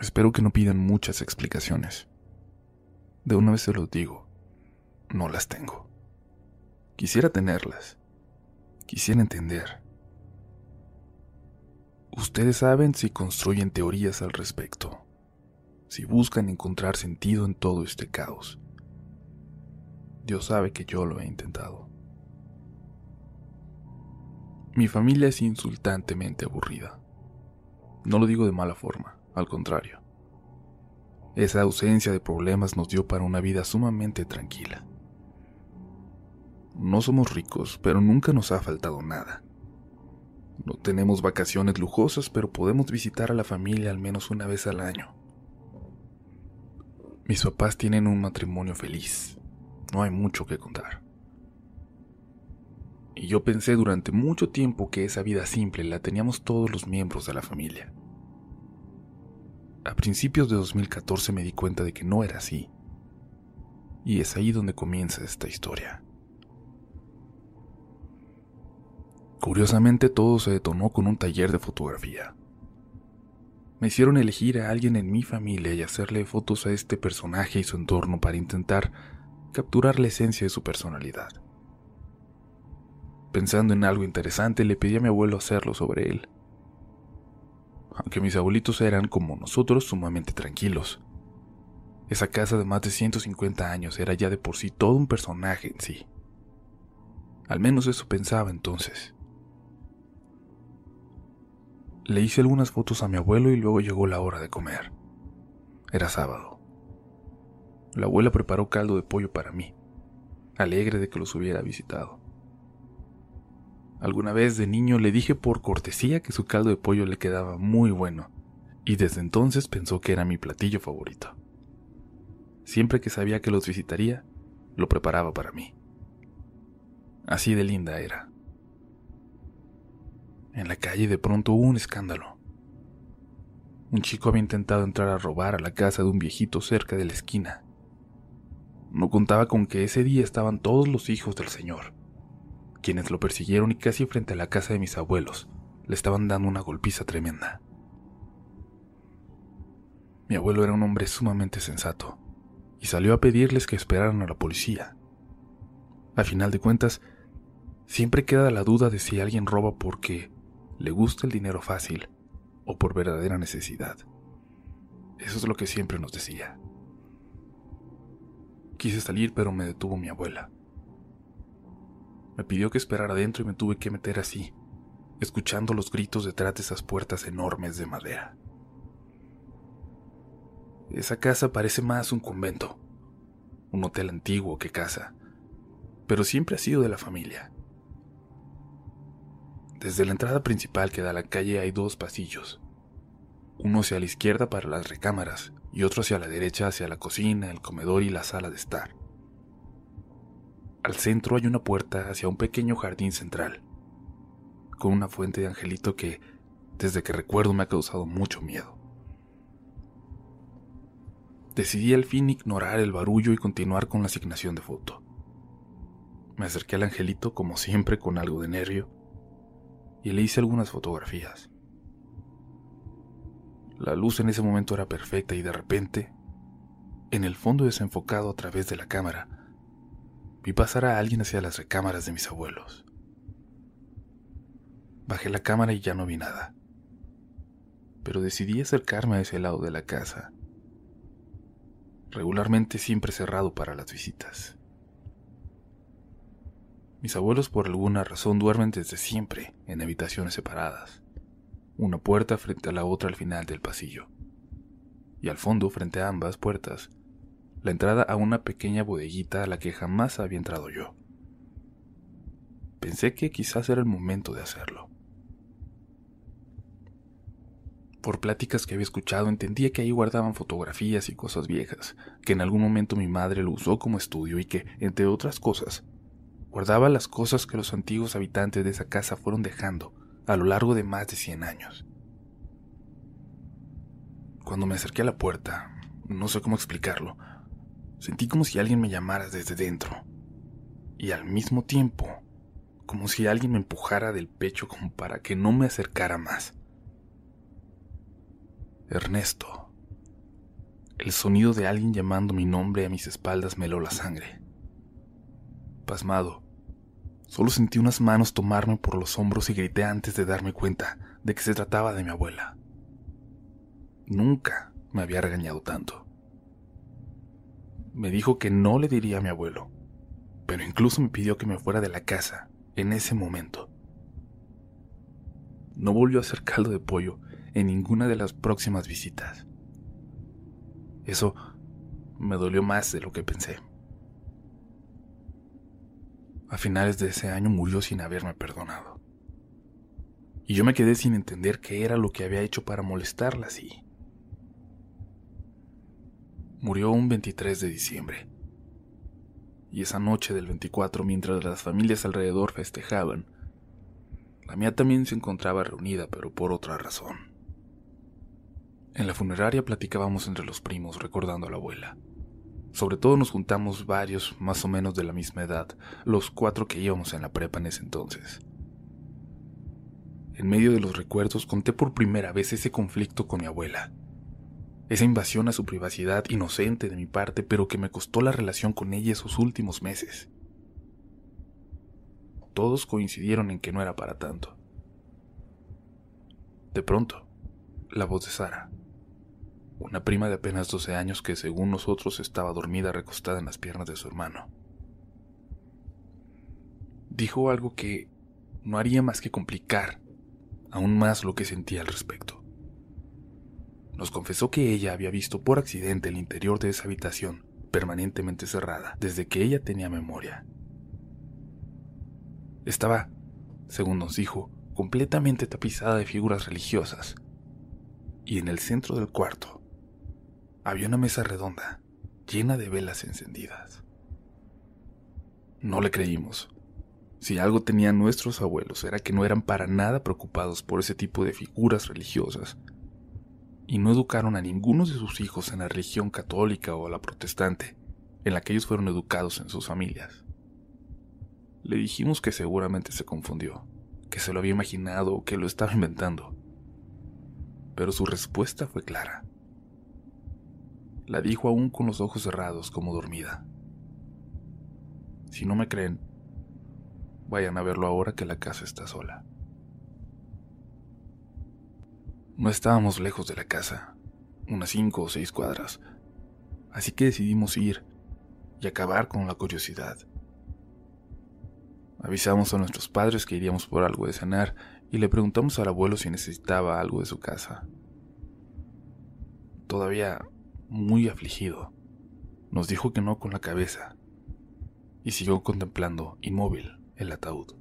Espero que no pidan muchas explicaciones. De una vez se los digo, no las tengo. Quisiera tenerlas. Quisiera entender. Ustedes saben si construyen teorías al respecto, si buscan encontrar sentido en todo este caos. Dios sabe que yo lo he intentado. Mi familia es insultantemente aburrida. No lo digo de mala forma, al contrario. Esa ausencia de problemas nos dio para una vida sumamente tranquila. No somos ricos, pero nunca nos ha faltado nada. No tenemos vacaciones lujosas, pero podemos visitar a la familia al menos una vez al año. Mis papás tienen un matrimonio feliz. No hay mucho que contar. Y yo pensé durante mucho tiempo que esa vida simple la teníamos todos los miembros de la familia. A principios de 2014 me di cuenta de que no era así. Y es ahí donde comienza esta historia. Curiosamente todo se detonó con un taller de fotografía. Me hicieron elegir a alguien en mi familia y hacerle fotos a este personaje y su entorno para intentar capturar la esencia de su personalidad. Pensando en algo interesante, le pedí a mi abuelo hacerlo sobre él. Aunque mis abuelitos eran, como nosotros, sumamente tranquilos. Esa casa de más de 150 años era ya de por sí todo un personaje en sí. Al menos eso pensaba entonces. Le hice algunas fotos a mi abuelo y luego llegó la hora de comer. Era sábado. La abuela preparó caldo de pollo para mí, alegre de que los hubiera visitado. Alguna vez de niño le dije por cortesía que su caldo de pollo le quedaba muy bueno, y desde entonces pensó que era mi platillo favorito. Siempre que sabía que los visitaría, lo preparaba para mí. Así de linda era. En la calle de pronto hubo un escándalo. Un chico había intentado entrar a robar a la casa de un viejito cerca de la esquina. No contaba con que ese día estaban todos los hijos del señor, quienes lo persiguieron y casi frente a la casa de mis abuelos le estaban dando una golpiza tremenda. Mi abuelo era un hombre sumamente sensato y salió a pedirles que esperaran a la policía. A final de cuentas, siempre queda la duda de si alguien roba porque le gusta el dinero fácil o por verdadera necesidad. Eso es lo que siempre nos decía. Quise salir, pero me detuvo mi abuela. Me pidió que esperara adentro y me tuve que meter así, escuchando los gritos detrás de esas puertas enormes de madera. Esa casa parece más un convento, un hotel antiguo que casa, pero siempre ha sido de la familia. Desde la entrada principal que da a la calle hay dos pasillos. Uno hacia la izquierda para las recámaras y otro hacia la derecha hacia la cocina, el comedor y la sala de estar. Al centro hay una puerta hacia un pequeño jardín central, con una fuente de angelito que, desde que recuerdo, me ha causado mucho miedo. Decidí al fin ignorar el barullo y continuar con la asignación de foto. Me acerqué al angelito, como siempre, con algo de nervio, y le hice algunas fotografías. La luz en ese momento era perfecta y de repente, en el fondo desenfocado a través de la cámara, vi pasar a alguien hacia las recámaras de mis abuelos. Bajé la cámara y ya no vi nada, pero decidí acercarme a ese lado de la casa, regularmente siempre cerrado para las visitas. Mis abuelos por alguna razón duermen desde siempre en habitaciones separadas, una puerta frente a la otra al final del pasillo, y al fondo, frente a ambas puertas, la entrada a una pequeña bodeguita a la que jamás había entrado yo. Pensé que quizás era el momento de hacerlo. Por pláticas que había escuchado entendía que ahí guardaban fotografías y cosas viejas, que en algún momento mi madre lo usó como estudio y que, entre otras cosas, guardaba las cosas que los antiguos habitantes de esa casa fueron dejando a lo largo de más de 100 años. Cuando me acerqué a la puerta, no sé cómo explicarlo, sentí como si alguien me llamara desde dentro, y al mismo tiempo, como si alguien me empujara del pecho como para que no me acercara más. Ernesto, El sonido de alguien llamando mi nombre a mis espaldas me heló la sangre. Pasmado, solo sentí unas manos tomarme por los hombros y grité antes de darme cuenta de que se trataba de mi abuela. Nunca me había regañado tanto. Me dijo que no le diría a mi abuelo, pero incluso me pidió que me fuera de la casa en ese momento. No volvió a hacer caldo de pollo en ninguna de las próximas visitas. Eso me dolió más de lo que pensé. A finales de ese año murió sin haberme perdonado. Y yo me quedé sin entender qué era lo que había hecho para molestarla así. Murió un 23 de diciembre. Y esa noche del 24, mientras las familias alrededor festejaban, la mía también se encontraba reunida, pero por otra razón. En la funeraria platicábamos entre los primos, recordando a la abuela. Sobre todo nos juntamos varios, más o menos de la misma edad, los cuatro que íbamos en la prepa en ese entonces. En medio de los recuerdos conté por primera vez ese conflicto con mi abuela esa invasión a su privacidad inocente de mi parte, pero que me costó la relación con ella esos últimos meses. Todos coincidieron en que no era para tanto. De pronto, la voz de Sara, una prima de apenas 12 años que según nosotros estaba dormida recostada en las piernas de su hermano, dijo algo que no haría más que complicar aún más lo que sentía al respecto nos confesó que ella había visto por accidente el interior de esa habitación permanentemente cerrada desde que ella tenía memoria. Estaba, según nos dijo, completamente tapizada de figuras religiosas, y en el centro del cuarto había una mesa redonda llena de velas encendidas. No le creímos. Si algo tenían nuestros abuelos era que no eran para nada preocupados por ese tipo de figuras religiosas y no educaron a ninguno de sus hijos en la religión católica o la protestante, en la que ellos fueron educados en sus familias. Le dijimos que seguramente se confundió, que se lo había imaginado o que lo estaba inventando. Pero su respuesta fue clara. La dijo aún con los ojos cerrados como dormida. Si no me creen, vayan a verlo ahora que la casa está sola. No estábamos lejos de la casa, unas cinco o seis cuadras, así que decidimos ir y acabar con la curiosidad. Avisamos a nuestros padres que iríamos por algo de cenar y le preguntamos al abuelo si necesitaba algo de su casa. Todavía muy afligido, nos dijo que no con la cabeza y siguió contemplando inmóvil el ataúd.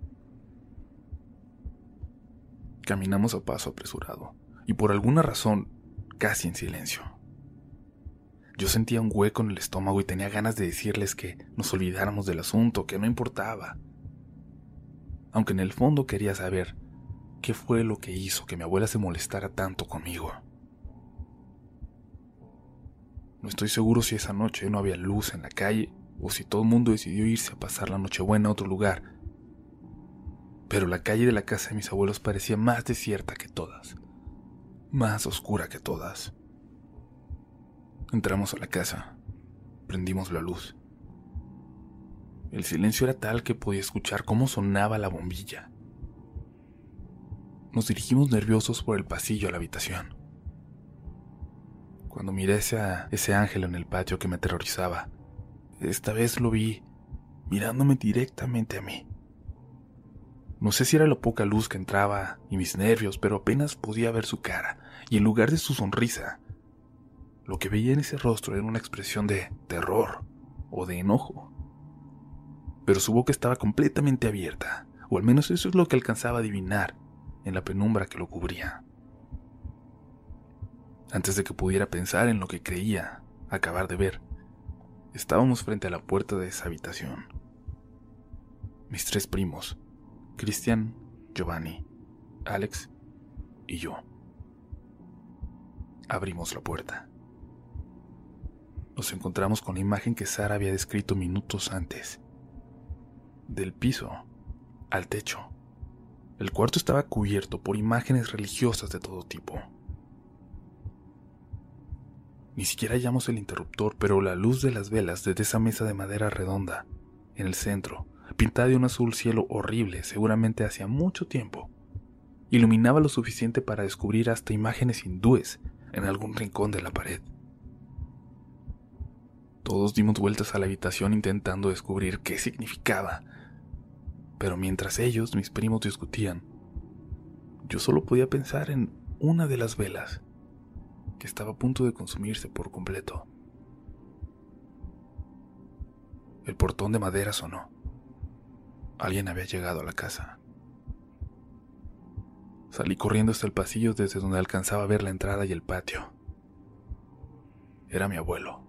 Caminamos a paso apresurado y por alguna razón casi en silencio. Yo sentía un hueco en el estómago y tenía ganas de decirles que nos olvidáramos del asunto, que no importaba. Aunque en el fondo quería saber qué fue lo que hizo que mi abuela se molestara tanto conmigo. No estoy seguro si esa noche no había luz en la calle o si todo el mundo decidió irse a pasar la Nochebuena a otro lugar. Pero la calle de la casa de mis abuelos parecía más desierta que todas más oscura que todas. Entramos a la casa, prendimos la luz. El silencio era tal que podía escuchar cómo sonaba la bombilla. Nos dirigimos nerviosos por el pasillo a la habitación. Cuando miré a ese ángel en el patio que me aterrorizaba, esta vez lo vi mirándome directamente a mí. No sé si era la poca luz que entraba y mis nervios, pero apenas podía ver su cara, y en lugar de su sonrisa, lo que veía en ese rostro era una expresión de terror o de enojo. Pero su boca estaba completamente abierta, o al menos eso es lo que alcanzaba a adivinar en la penumbra que lo cubría. Antes de que pudiera pensar en lo que creía acabar de ver, estábamos frente a la puerta de esa habitación. Mis tres primos, Cristian, Giovanni, Alex y yo. Abrimos la puerta. Nos encontramos con la imagen que Sara había descrito minutos antes. Del piso al techo. El cuarto estaba cubierto por imágenes religiosas de todo tipo. Ni siquiera hallamos el interruptor, pero la luz de las velas desde esa mesa de madera redonda, en el centro, pintada de un azul cielo horrible, seguramente hacía mucho tiempo, iluminaba lo suficiente para descubrir hasta imágenes hindúes en algún rincón de la pared. Todos dimos vueltas a la habitación intentando descubrir qué significaba, pero mientras ellos, mis primos, discutían, yo solo podía pensar en una de las velas, que estaba a punto de consumirse por completo. El portón de madera sonó. Alguien había llegado a la casa. Salí corriendo hasta el pasillo desde donde alcanzaba a ver la entrada y el patio. Era mi abuelo.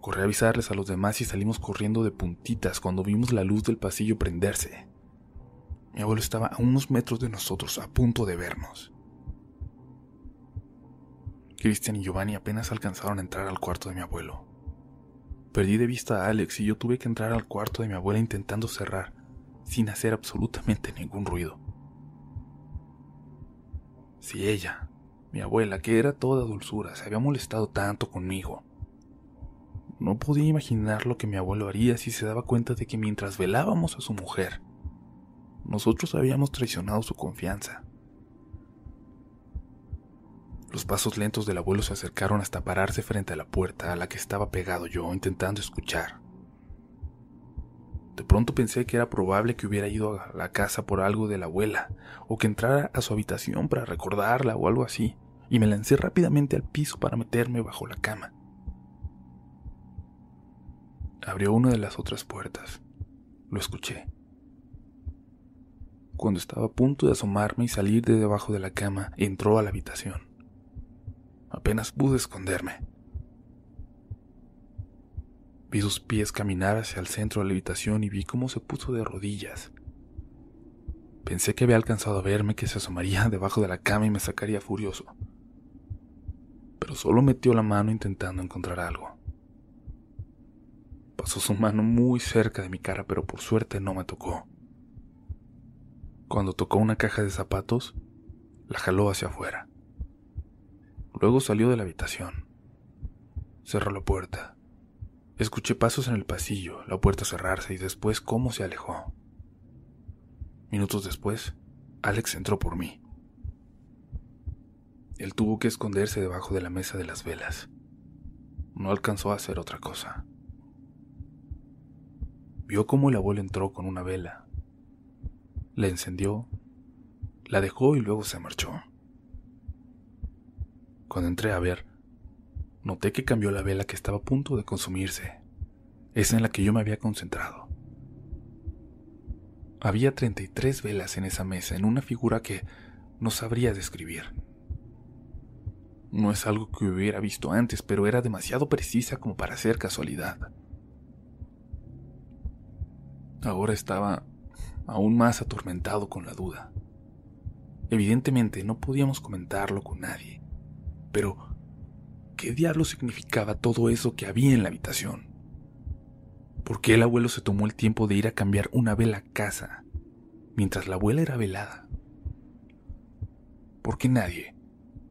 Corrí a avisarles a los demás y salimos corriendo de puntitas cuando vimos la luz del pasillo prenderse. Mi abuelo estaba a unos metros de nosotros, a punto de vernos. Cristian y Giovanni apenas alcanzaron a entrar al cuarto de mi abuelo. Perdí de vista a Alex y yo tuve que entrar al cuarto de mi abuela intentando cerrar, sin hacer absolutamente ningún ruido. Si ella, mi abuela, que era toda dulzura, se había molestado tanto conmigo, no podía imaginar lo que mi abuelo haría si se daba cuenta de que mientras velábamos a su mujer, nosotros habíamos traicionado su confianza. Los pasos lentos del abuelo se acercaron hasta pararse frente a la puerta a la que estaba pegado yo, intentando escuchar. De pronto pensé que era probable que hubiera ido a la casa por algo de la abuela, o que entrara a su habitación para recordarla o algo así, y me lancé rápidamente al piso para meterme bajo la cama. Abrió una de las otras puertas. Lo escuché. Cuando estaba a punto de asomarme y salir de debajo de la cama, entró a la habitación. Apenas pude esconderme. Vi sus pies caminar hacia el centro de la habitación y vi cómo se puso de rodillas. Pensé que había alcanzado a verme que se asomaría debajo de la cama y me sacaría furioso. Pero solo metió la mano intentando encontrar algo. Pasó su mano muy cerca de mi cara, pero por suerte no me tocó. Cuando tocó una caja de zapatos, la jaló hacia afuera. Luego salió de la habitación. Cerró la puerta Escuché pasos en el pasillo, la puerta cerrarse y después cómo se alejó. Minutos después, Alex entró por mí. Él tuvo que esconderse debajo de la mesa de las velas. No alcanzó a hacer otra cosa. Vio cómo el abuelo entró con una vela. La encendió, la dejó y luego se marchó. Cuando entré a ver, noté que cambió la vela que estaba a punto de consumirse, esa en la que yo me había concentrado. Había 33 velas en esa mesa, en una figura que no sabría describir. No es algo que hubiera visto antes, pero era demasiado precisa como para ser casualidad. Ahora estaba aún más atormentado con la duda. Evidentemente no podíamos comentarlo con nadie, pero ¿Qué diablo significaba todo eso que había en la habitación? ¿Por qué el abuelo se tomó el tiempo de ir a cambiar una vela a casa mientras la abuela era velada? ¿Por qué nadie,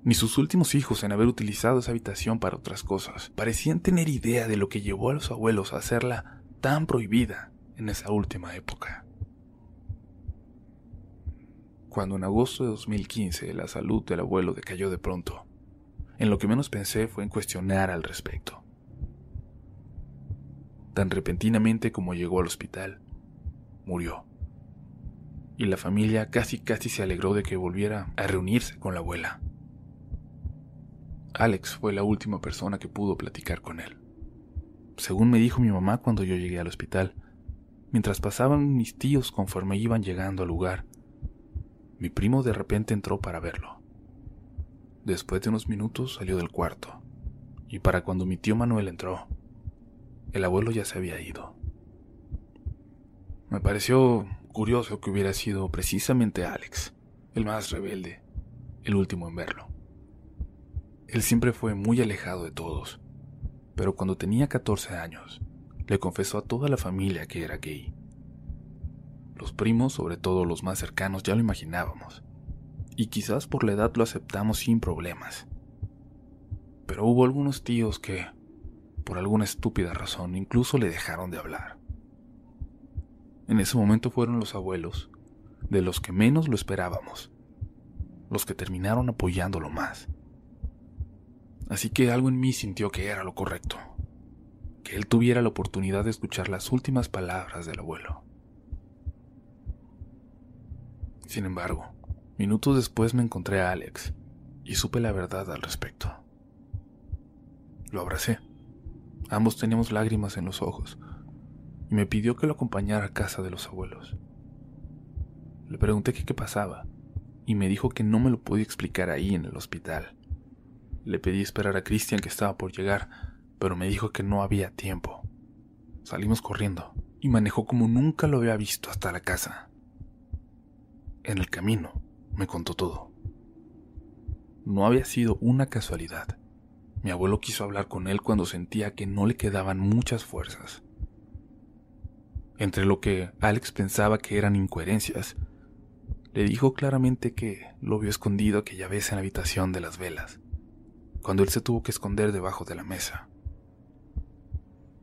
ni sus últimos hijos en haber utilizado esa habitación para otras cosas, parecían tener idea de lo que llevó a los abuelos a hacerla tan prohibida en esa última época? Cuando en agosto de 2015 la salud del abuelo decayó de pronto, en lo que menos pensé fue en cuestionar al respecto. Tan repentinamente como llegó al hospital, murió. Y la familia casi casi se alegró de que volviera a reunirse con la abuela. Alex fue la última persona que pudo platicar con él. Según me dijo mi mamá cuando yo llegué al hospital, mientras pasaban mis tíos conforme iban llegando al lugar, mi primo de repente entró para verlo. Después de unos minutos salió del cuarto, y para cuando mi tío Manuel entró, el abuelo ya se había ido. Me pareció curioso que hubiera sido precisamente Alex, el más rebelde, el último en verlo. Él siempre fue muy alejado de todos, pero cuando tenía 14 años, le confesó a toda la familia que era gay. Los primos, sobre todo los más cercanos, ya lo imaginábamos y quizás por la edad lo aceptamos sin problemas. Pero hubo algunos tíos que, por alguna estúpida razón, incluso le dejaron de hablar. En ese momento fueron los abuelos, de los que menos lo esperábamos, los que terminaron apoyándolo más. Así que algo en mí sintió que era lo correcto, que él tuviera la oportunidad de escuchar las últimas palabras del abuelo. Sin embargo, minutos después me encontré a Alex y supe la verdad al respecto. Lo abracé. Ambos teníamos lágrimas en los ojos y me pidió que lo acompañara a casa de los abuelos. Le pregunté qué pasaba y me dijo que no me lo podía explicar ahí en el hospital. Le pedí esperar a Christian que estaba por llegar, pero me dijo que no había tiempo. Salimos corriendo y manejó como nunca lo había visto hasta la casa. En el camino me contó todo. No había sido una casualidad. Mi abuelo quiso hablar con él cuando sentía que no le quedaban muchas fuerzas. Entre lo que Alex pensaba que eran incoherencias, le dijo claramente que lo vio escondido aquella vez en la habitación de las velas, cuando él se tuvo que esconder debajo de la mesa.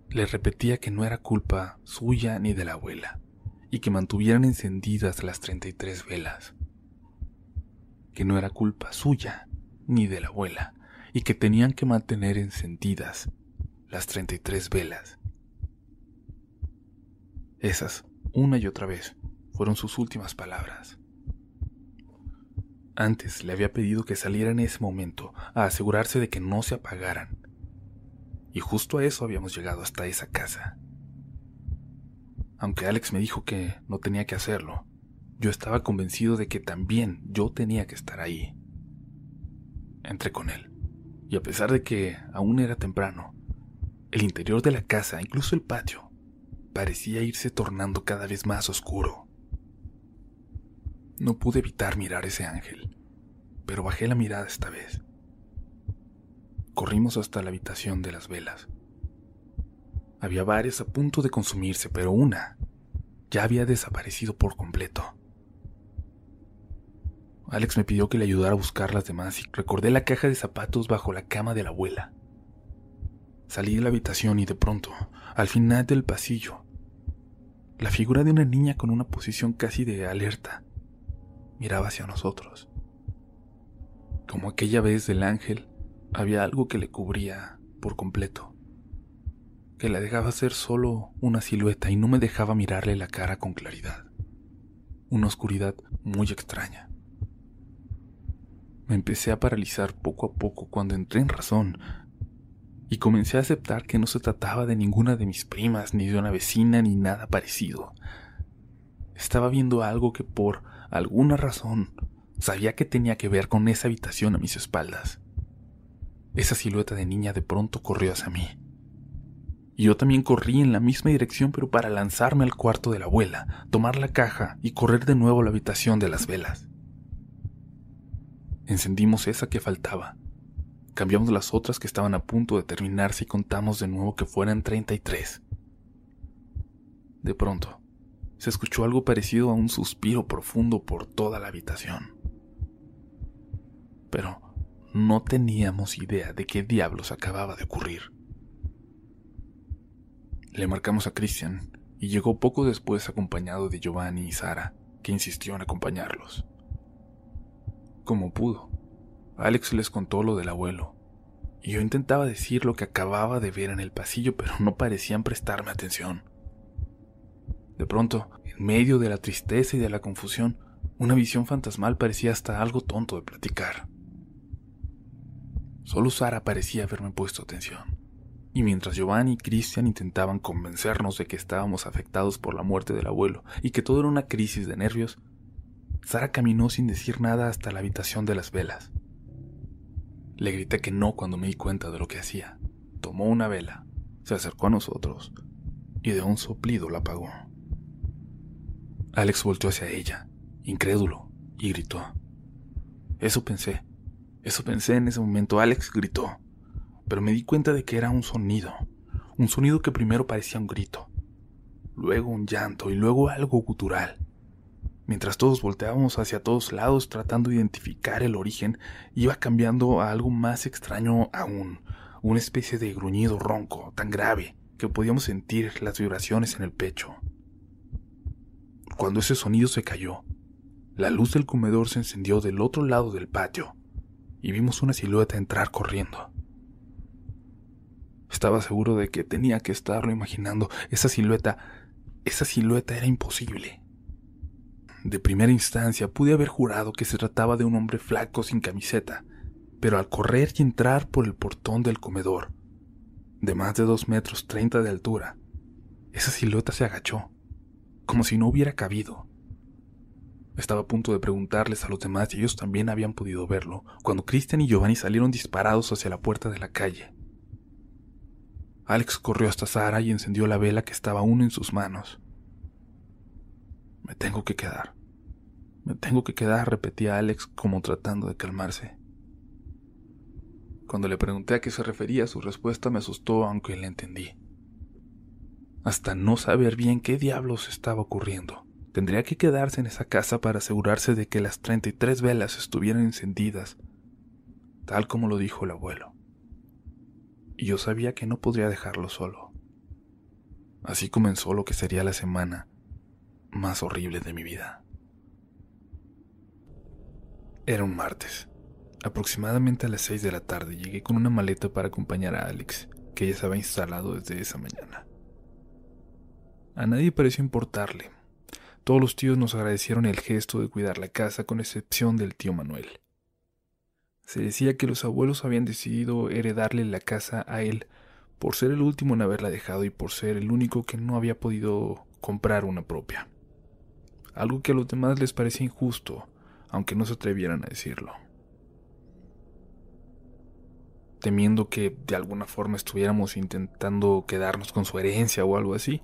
Le repetía que no era culpa suya ni de la abuela, y que mantuvieran encendidas las 33 velas. Que no era culpa suya ni de la abuela, y que tenían que mantener encendidas las 33 velas. Esas, una y otra vez, fueron sus últimas palabras. Antes le había pedido que saliera en ese momento a asegurarse de que no se apagaran. Y justo a eso habíamos llegado hasta esa casa. Aunque Alex me dijo que no tenía que hacerlo, yo estaba convencido de que también yo tenía que estar ahí. Entré con él, y a pesar de que aún era temprano, el interior de la casa, incluso el patio, parecía irse tornando cada vez más oscuro. No pude evitar mirar ese ángel, pero bajé la mirada esta vez. Corrimos hasta la habitación de las velas. Había varias a punto de consumirse, pero una ya había desaparecido por completo. Alex me pidió que le ayudara a buscar las demás y recordé la caja de zapatos bajo la cama de la abuela. Salí de la habitación y de pronto, al final del pasillo, la figura de una niña con una posición casi de alerta miraba hacia nosotros. Como aquella vez del ángel, había algo que le cubría por completo, que la dejaba ser solo una silueta y no me dejaba mirarle la cara con claridad. Una oscuridad muy extraña. Me empecé a paralizar poco a poco cuando entré en razón y comencé a aceptar que no se trataba de ninguna de mis primas, ni de una vecina, ni nada parecido. Estaba viendo algo que por alguna razón, sabía que tenía que ver con esa habitación a mis espaldas. Esa silueta de niña de pronto corrió hacia mí. Y yo también corrí en la misma dirección, pero para lanzarme al cuarto de la abuela, tomar la caja y correr de nuevo a la habitación de las velas. Encendimos esa que faltaba. Cambiamos las otras que estaban a punto de terminarse y contamos de nuevo que fueran 33. De pronto, se escuchó algo parecido a un suspiro profundo por toda la habitación. Pero no teníamos idea de qué diablos acababa de ocurrir. Le marcamos a Christian y llegó poco después acompañado de Giovanni y Sara, que insistió en acompañarlos. Como pudo, Alex les contó lo del abuelo, y yo intentaba decir lo que acababa de ver en el pasillo, pero no parecían prestarme atención. De pronto, en medio de la tristeza y de la confusión, una visión fantasmal parecía hasta algo tonto de platicar. Solo Sara parecía haberme puesto atención. Y mientras Giovanni y Christian intentaban convencernos de que estábamos afectados por la muerte del abuelo y que todo era una crisis de nervios, Sara caminó sin decir nada hasta la habitación de las velas. Le grité que no cuando me di cuenta de lo que hacía. Tomó una vela, se acercó a nosotros y de un soplido la apagó. Alex volteó hacia ella, incrédulo, y gritó. Eso pensé, eso pensé en ese momento. Alex gritó, pero me di cuenta de que era un sonido, un sonido que primero parecía un grito, luego un llanto y luego algo gutural. Mientras todos volteábamos hacia todos lados tratando de identificar el origen, iba cambiando a algo más extraño aún, una especie de gruñido ronco tan grave que podíamos sentir las vibraciones en el pecho. Cuando ese sonido se cayó, la luz del comedor se encendió del otro lado del patio y vimos una silueta entrar corriendo. Estaba seguro de que tenía que estarlo imaginando. Esa silueta, esa silueta era imposible. De primera instancia pude haber jurado que se trataba de un hombre flaco sin camiseta, pero al correr y entrar por el portón del comedor, de más de dos metros treinta de altura, esa silueta se agachó, como si no hubiera cabido. Estaba a punto de preguntarles a los demás si ellos también habían podido verlo, cuando Christian y Giovanni salieron disparados hacia la puerta de la calle. Alex corrió hasta Sara y encendió la vela que estaba aún en sus manos. Me tengo que quedar. Me tengo que quedar, repetía Alex como tratando de calmarse. Cuando le pregunté a qué se refería, su respuesta me asustó, aunque le entendí. Hasta no saber bien qué diablos estaba ocurriendo. Tendría que quedarse en esa casa para asegurarse de que las 33 velas estuvieran encendidas, tal como lo dijo el abuelo. Y yo sabía que no podría dejarlo solo. Así comenzó lo que sería la semana más horrible de mi vida. Era un martes. Aproximadamente a las 6 de la tarde llegué con una maleta para acompañar a Alex, que ya había instalado desde esa mañana. A nadie pareció importarle. Todos los tíos nos agradecieron el gesto de cuidar la casa, con excepción del tío Manuel. Se decía que los abuelos habían decidido heredarle la casa a él por ser el último en haberla dejado y por ser el único que no había podido comprar una propia. Algo que a los demás les parecía injusto, aunque no se atrevieran a decirlo temiendo que de alguna forma estuviéramos intentando quedarnos con su herencia o algo así,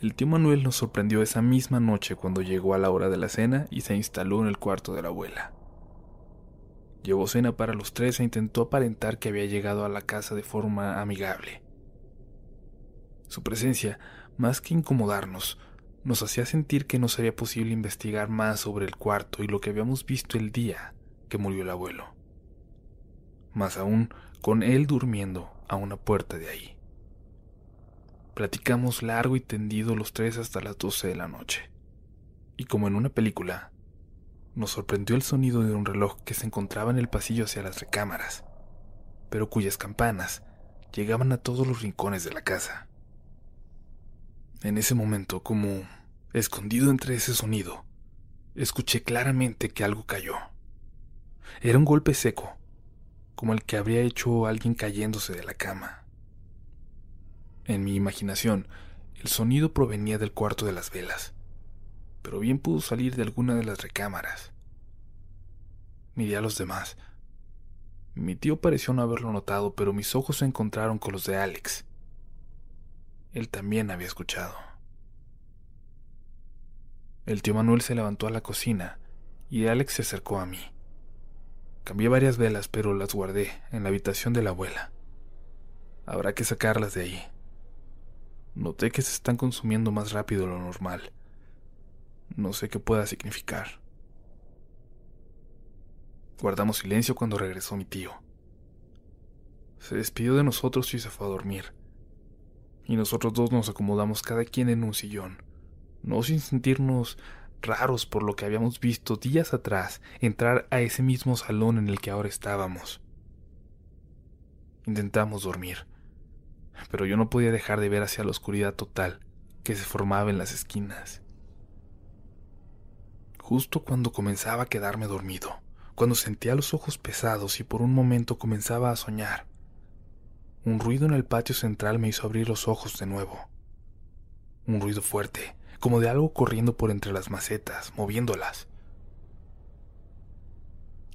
el tío Manuel nos sorprendió esa misma noche cuando llegó a la hora de la cena y se instaló en el cuarto de la abuela. Llevó cena para los tres e intentó aparentar que había llegado a la casa de forma amigable. Su presencia, más que incomodarnos, nos hacía sentir que no sería posible investigar más sobre el cuarto y lo que habíamos visto el día que murió el abuelo. Más aún, con él durmiendo a una puerta de ahí. Platicamos largo y tendido los tres hasta las doce de la noche. Y como en una película, nos sorprendió el sonido de un reloj que se encontraba en el pasillo hacia las recámaras, pero cuyas campanas llegaban a todos los rincones de la casa. En ese momento, como escondido entre ese sonido, escuché claramente que algo cayó. Era un golpe seco, como el que habría hecho alguien cayéndose de la cama. En mi imaginación, el sonido provenía del cuarto de las velas, pero bien pudo salir de alguna de las recámaras. Miré a los demás. Mi tío pareció no haberlo notado, pero mis ojos se encontraron con los de Alex. Él también había escuchado. El tío Manuel se levantó a la cocina y Alex se acercó a mí. Cambié varias velas, pero las guardé en la habitación de la abuela. Habrá que sacarlas de ahí. Noté que se están consumiendo más rápido de lo normal. No sé qué pueda significar. Guardamos silencio cuando regresó mi tío. Se despidió de nosotros y se fue a dormir. Y nosotros dos nos acomodamos cada quien en un sillón, no sin sentirnos raros por lo que habíamos visto días atrás entrar a ese mismo salón en el que ahora estábamos. Intentamos dormir, pero yo no podía dejar de ver hacia la oscuridad total que se formaba en las esquinas. Justo cuando comenzaba a quedarme dormido, cuando sentía los ojos pesados y por un momento comenzaba a soñar, un ruido en el patio central me hizo abrir los ojos de nuevo. Un ruido fuerte, como de algo corriendo por entre las macetas, moviéndolas.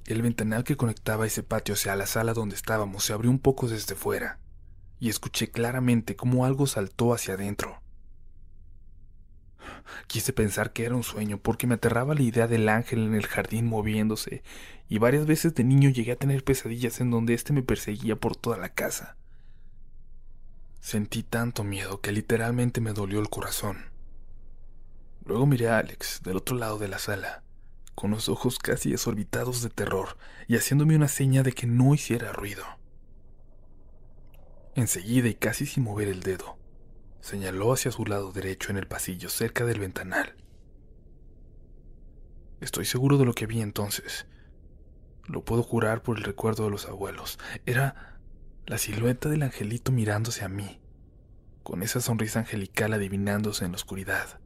El ventanal que conectaba ese patio hacia la sala donde estábamos se abrió un poco desde fuera, y escuché claramente cómo algo saltó hacia adentro. Quise pensar que era un sueño porque me aterraba la idea del ángel en el jardín moviéndose, y varias veces de niño llegué a tener pesadillas en donde éste me perseguía por toda la casa. Sentí tanto miedo que literalmente me dolió el corazón. Luego miré a Alex del otro lado de la sala, con los ojos casi desorbitados de terror y haciéndome una seña de que no hiciera ruido. Enseguida y casi sin mover el dedo, señaló hacia su lado derecho en el pasillo cerca del ventanal. Estoy seguro de lo que vi entonces. Lo puedo jurar por el recuerdo de los abuelos. Era la silueta del angelito mirándose a mí, con esa sonrisa angelical adivinándose en la oscuridad.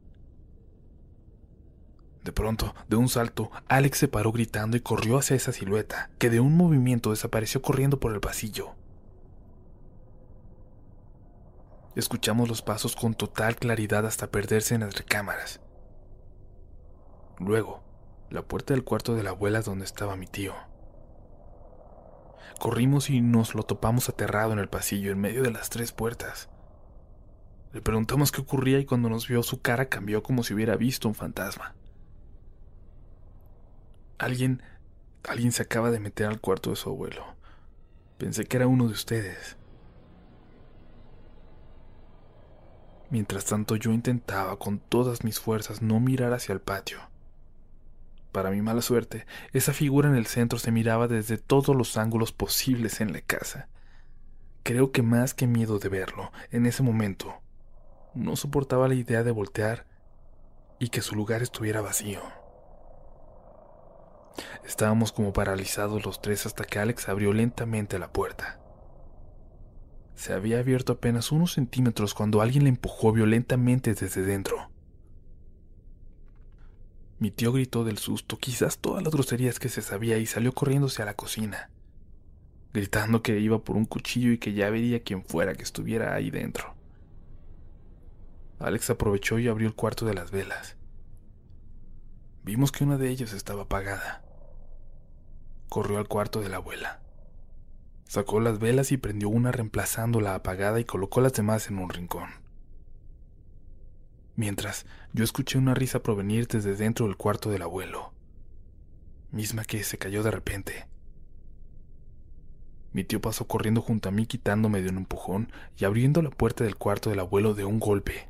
De pronto, de un salto, Alex se paró gritando y corrió hacia esa silueta, que de un movimiento desapareció corriendo por el pasillo. Escuchamos los pasos con total claridad hasta perderse en las recámaras. Luego, la puerta del cuarto de la abuela donde estaba mi tío. Corrimos y nos lo topamos aterrado en el pasillo en medio de las tres puertas. Le preguntamos qué ocurría y cuando nos vio su cara cambió como si hubiera visto un fantasma. Alguien, alguien se acaba de meter al cuarto de su abuelo. Pensé que era uno de ustedes. Mientras tanto yo intentaba con todas mis fuerzas no mirar hacia el patio. Para mi mala suerte, esa figura en el centro se miraba desde todos los ángulos posibles en la casa. Creo que más que miedo de verlo, en ese momento, no soportaba la idea de voltear y que su lugar estuviera vacío. Estábamos como paralizados los tres hasta que Alex abrió lentamente la puerta. Se había abierto apenas unos centímetros cuando alguien le empujó violentamente desde dentro. Mi tío gritó del susto, quizás todas las groserías que se sabía, y salió corriéndose a la cocina, gritando que iba por un cuchillo y que ya vería quién fuera que estuviera ahí dentro. Alex aprovechó y abrió el cuarto de las velas. Vimos que una de ellas estaba apagada. Corrió al cuarto de la abuela. Sacó las velas y prendió una reemplazando la apagada y colocó las demás en un rincón. Mientras yo escuché una risa provenir desde dentro del cuarto del abuelo, misma que se cayó de repente. Mi tío pasó corriendo junto a mí quitándome de un empujón y abriendo la puerta del cuarto del abuelo de un golpe.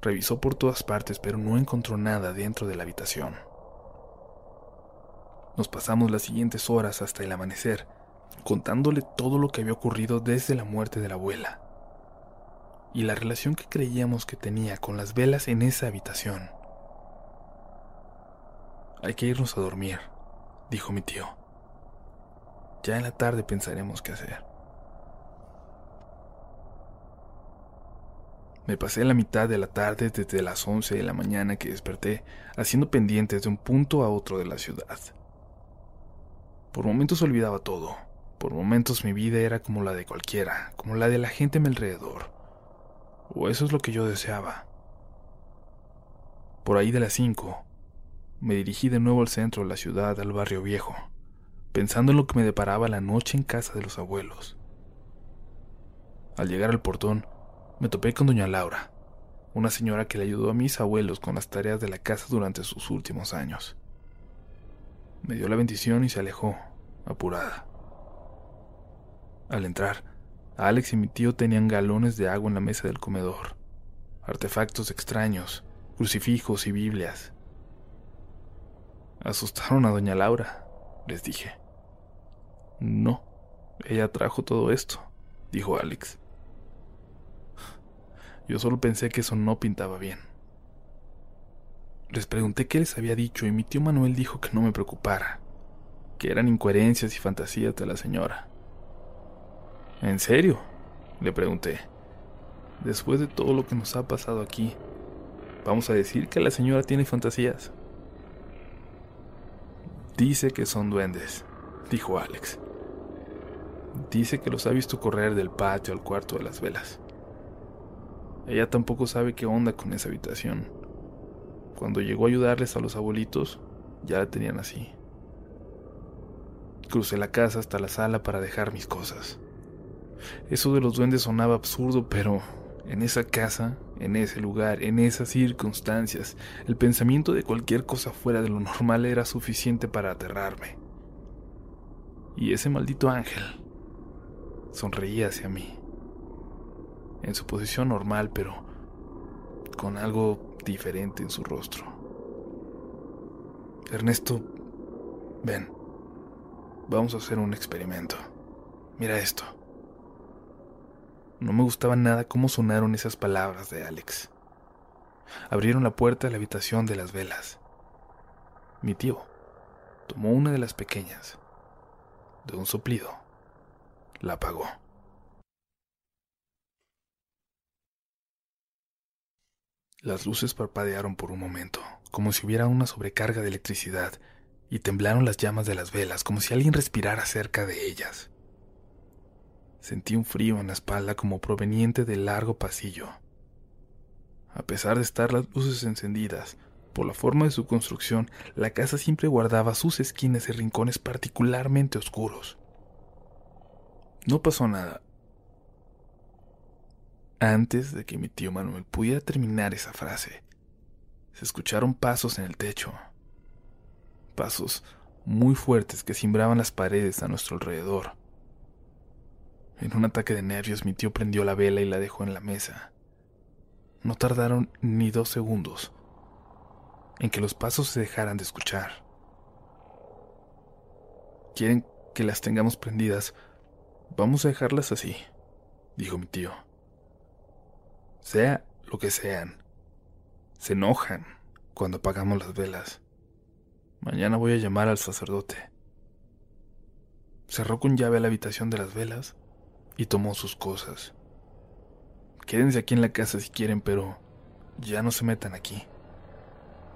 Revisó por todas partes, pero no encontró nada dentro de la habitación. Nos pasamos las siguientes horas hasta el amanecer, contándole todo lo que había ocurrido desde la muerte de la abuela y la relación que creíamos que tenía con las velas en esa habitación. Hay que irnos a dormir, dijo mi tío. Ya en la tarde pensaremos qué hacer. Me pasé la mitad de la tarde desde las 11 de la mañana que desperté, haciendo pendientes de un punto a otro de la ciudad. Por momentos olvidaba todo. Por momentos mi vida era como la de cualquiera, como la de la gente a mi alrededor. O eso es lo que yo deseaba. Por ahí de las 5, me dirigí de nuevo al centro de la ciudad, al barrio viejo, pensando en lo que me deparaba la noche en casa de los abuelos. Al llegar al portón, me topé con doña Laura, una señora que le ayudó a mis abuelos con las tareas de la casa durante sus últimos años. Me dio la bendición y se alejó, apurada. Al entrar, Alex y mi tío tenían galones de agua en la mesa del comedor, artefactos extraños, crucifijos y Biblias. Asustaron a doña Laura, les dije. No, ella trajo todo esto, dijo Alex. Yo solo pensé que eso no pintaba bien. Les pregunté qué les había dicho y mi tío Manuel dijo que no me preocupara, que eran incoherencias y fantasías de la señora. ¿En serio? Le pregunté. Después de todo lo que nos ha pasado aquí, ¿vamos a decir que la señora tiene fantasías? Dice que son duendes, dijo Alex. Dice que los ha visto correr del patio al cuarto de las velas. Ella tampoco sabe qué onda con esa habitación. Cuando llegó a ayudarles a los abuelitos, ya la tenían así. Crucé la casa hasta la sala para dejar mis cosas. Eso de los duendes sonaba absurdo, pero en esa casa, en ese lugar, en esas circunstancias, el pensamiento de cualquier cosa fuera de lo normal era suficiente para aterrarme. Y ese maldito ángel sonreía hacia mí en su posición normal, pero con algo diferente en su rostro. Ernesto, ven, vamos a hacer un experimento. Mira esto. No me gustaba nada cómo sonaron esas palabras de Alex. Abrieron la puerta de la habitación de las velas. Mi tío tomó una de las pequeñas. De un soplido, la apagó. Las luces parpadearon por un momento, como si hubiera una sobrecarga de electricidad, y temblaron las llamas de las velas, como si alguien respirara cerca de ellas. Sentí un frío en la espalda como proveniente del largo pasillo. A pesar de estar las luces encendidas, por la forma de su construcción, la casa siempre guardaba sus esquinas y rincones particularmente oscuros. No pasó nada, antes de que mi tío Manuel pudiera terminar esa frase, se escucharon pasos en el techo. Pasos muy fuertes que cimbraban las paredes a nuestro alrededor. En un ataque de nervios mi tío prendió la vela y la dejó en la mesa. No tardaron ni dos segundos en que los pasos se dejaran de escuchar. ¿Quieren que las tengamos prendidas? Vamos a dejarlas así, dijo mi tío sea lo que sean. Se enojan cuando apagamos las velas. Mañana voy a llamar al sacerdote. Cerró con llave la habitación de las velas y tomó sus cosas. Quédense aquí en la casa si quieren, pero ya no se metan aquí.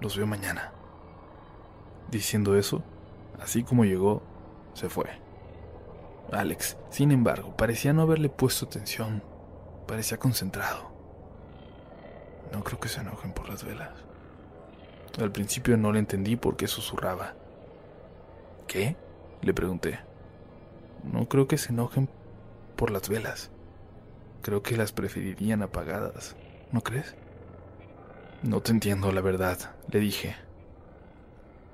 Los veo mañana. Diciendo eso, así como llegó, se fue. Alex, sin embargo, parecía no haberle puesto atención. Parecía concentrado. No creo que se enojen por las velas. Al principio no le entendí por qué susurraba. ¿Qué? Le pregunté. No creo que se enojen por las velas. Creo que las preferirían apagadas. ¿No crees? No te entiendo, la verdad, le dije.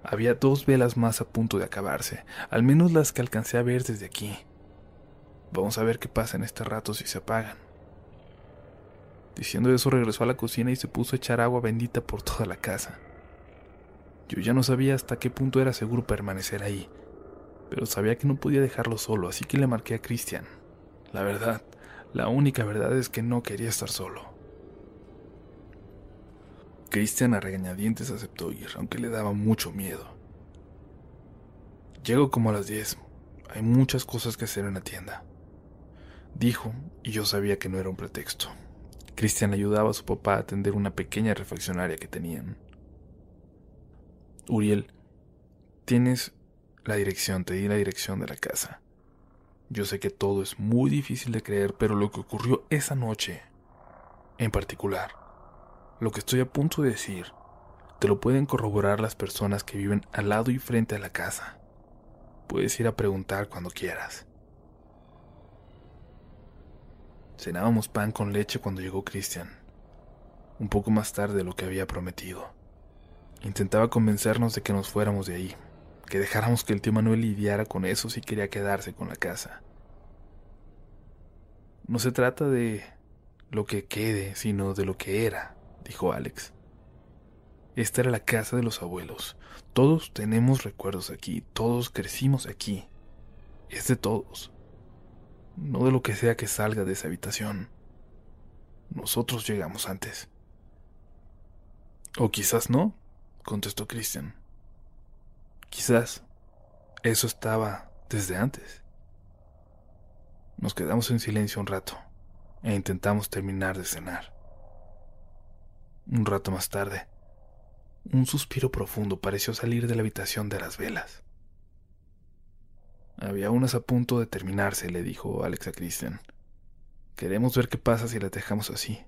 Había dos velas más a punto de acabarse, al menos las que alcancé a ver desde aquí. Vamos a ver qué pasa en este rato si se apagan. Diciendo eso regresó a la cocina y se puso a echar agua bendita por toda la casa. Yo ya no sabía hasta qué punto era seguro permanecer ahí, pero sabía que no podía dejarlo solo, así que le marqué a Christian. La verdad, la única verdad es que no quería estar solo. Christian a regañadientes aceptó ir, aunque le daba mucho miedo. Llego como a las 10. Hay muchas cosas que hacer en la tienda. Dijo, y yo sabía que no era un pretexto. Cristian ayudaba a su papá a atender una pequeña refaccionaria que tenían. Uriel, tienes la dirección, te di la dirección de la casa. Yo sé que todo es muy difícil de creer, pero lo que ocurrió esa noche, en particular, lo que estoy a punto de decir, te lo pueden corroborar las personas que viven al lado y frente a la casa. Puedes ir a preguntar cuando quieras. Cenábamos pan con leche cuando llegó Christian, un poco más tarde de lo que había prometido. Intentaba convencernos de que nos fuéramos de ahí, que dejáramos que el tío Manuel lidiara con eso si quería quedarse con la casa. No se trata de lo que quede, sino de lo que era, dijo Alex. Esta era la casa de los abuelos. Todos tenemos recuerdos aquí, todos crecimos aquí. Es de todos no de lo que sea que salga de esa habitación. Nosotros llegamos antes. O quizás no, contestó Christian. Quizás eso estaba desde antes. Nos quedamos en silencio un rato e intentamos terminar de cenar. Un rato más tarde, un suspiro profundo pareció salir de la habitación de las velas. Había unas a punto de terminarse, le dijo Alex a Christian. Queremos ver qué pasa si las dejamos así.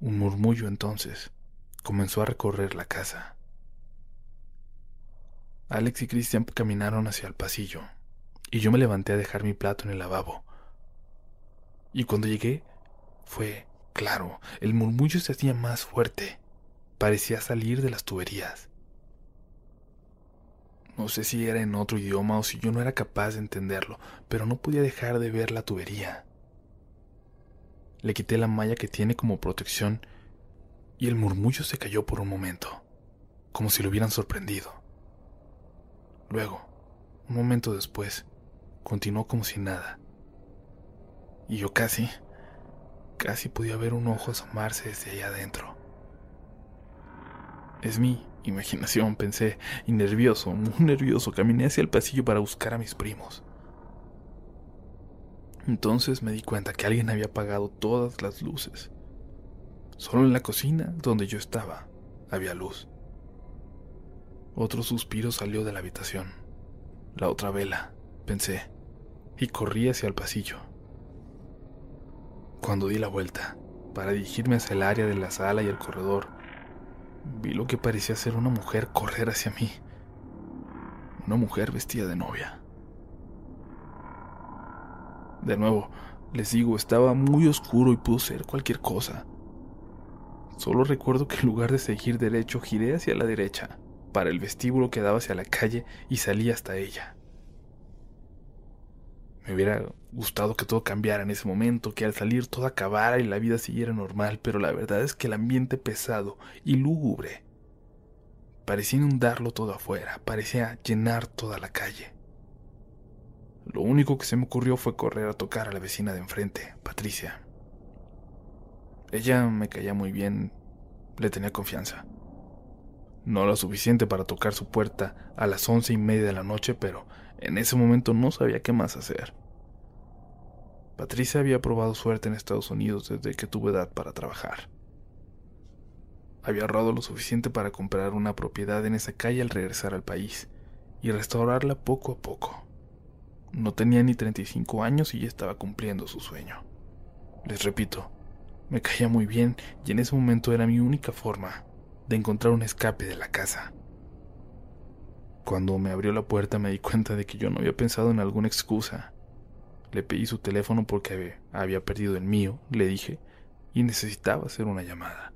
Un murmullo entonces comenzó a recorrer la casa. Alex y Christian caminaron hacia el pasillo, y yo me levanté a dejar mi plato en el lavabo. Y cuando llegué, fue claro, el murmullo se hacía más fuerte, parecía salir de las tuberías. No sé si era en otro idioma o si yo no era capaz de entenderlo, pero no podía dejar de ver la tubería. Le quité la malla que tiene como protección y el murmullo se cayó por un momento, como si lo hubieran sorprendido. Luego, un momento después, continuó como si nada. Y yo casi, casi podía ver un ojo asomarse desde allá adentro. Es mi imaginación, pensé, y nervioso, muy nervioso, caminé hacia el pasillo para buscar a mis primos. Entonces me di cuenta que alguien había apagado todas las luces. Solo en la cocina, donde yo estaba, había luz. Otro suspiro salió de la habitación. La otra vela, pensé, y corrí hacia el pasillo. Cuando di la vuelta, para dirigirme hacia el área de la sala y el corredor, vi lo que parecía ser una mujer correr hacia mí. Una mujer vestida de novia. De nuevo, les digo, estaba muy oscuro y pudo ser cualquier cosa. Solo recuerdo que en lugar de seguir derecho, giré hacia la derecha, para el vestíbulo que daba hacia la calle y salí hasta ella. Me hubiera gustado que todo cambiara en ese momento, que al salir todo acabara y la vida siguiera normal, pero la verdad es que el ambiente pesado y lúgubre parecía inundarlo todo afuera, parecía llenar toda la calle. Lo único que se me ocurrió fue correr a tocar a la vecina de enfrente, Patricia. Ella me caía muy bien, le tenía confianza. No lo suficiente para tocar su puerta a las once y media de la noche, pero en ese momento no sabía qué más hacer. Patricia había probado suerte en Estados Unidos desde que tuvo edad para trabajar. Había ahorrado lo suficiente para comprar una propiedad en esa calle al regresar al país y restaurarla poco a poco. No tenía ni 35 años y ya estaba cumpliendo su sueño. Les repito, me caía muy bien y en ese momento era mi única forma de encontrar un escape de la casa. Cuando me abrió la puerta me di cuenta de que yo no había pensado en alguna excusa. Le pedí su teléfono porque había perdido el mío, le dije, y necesitaba hacer una llamada.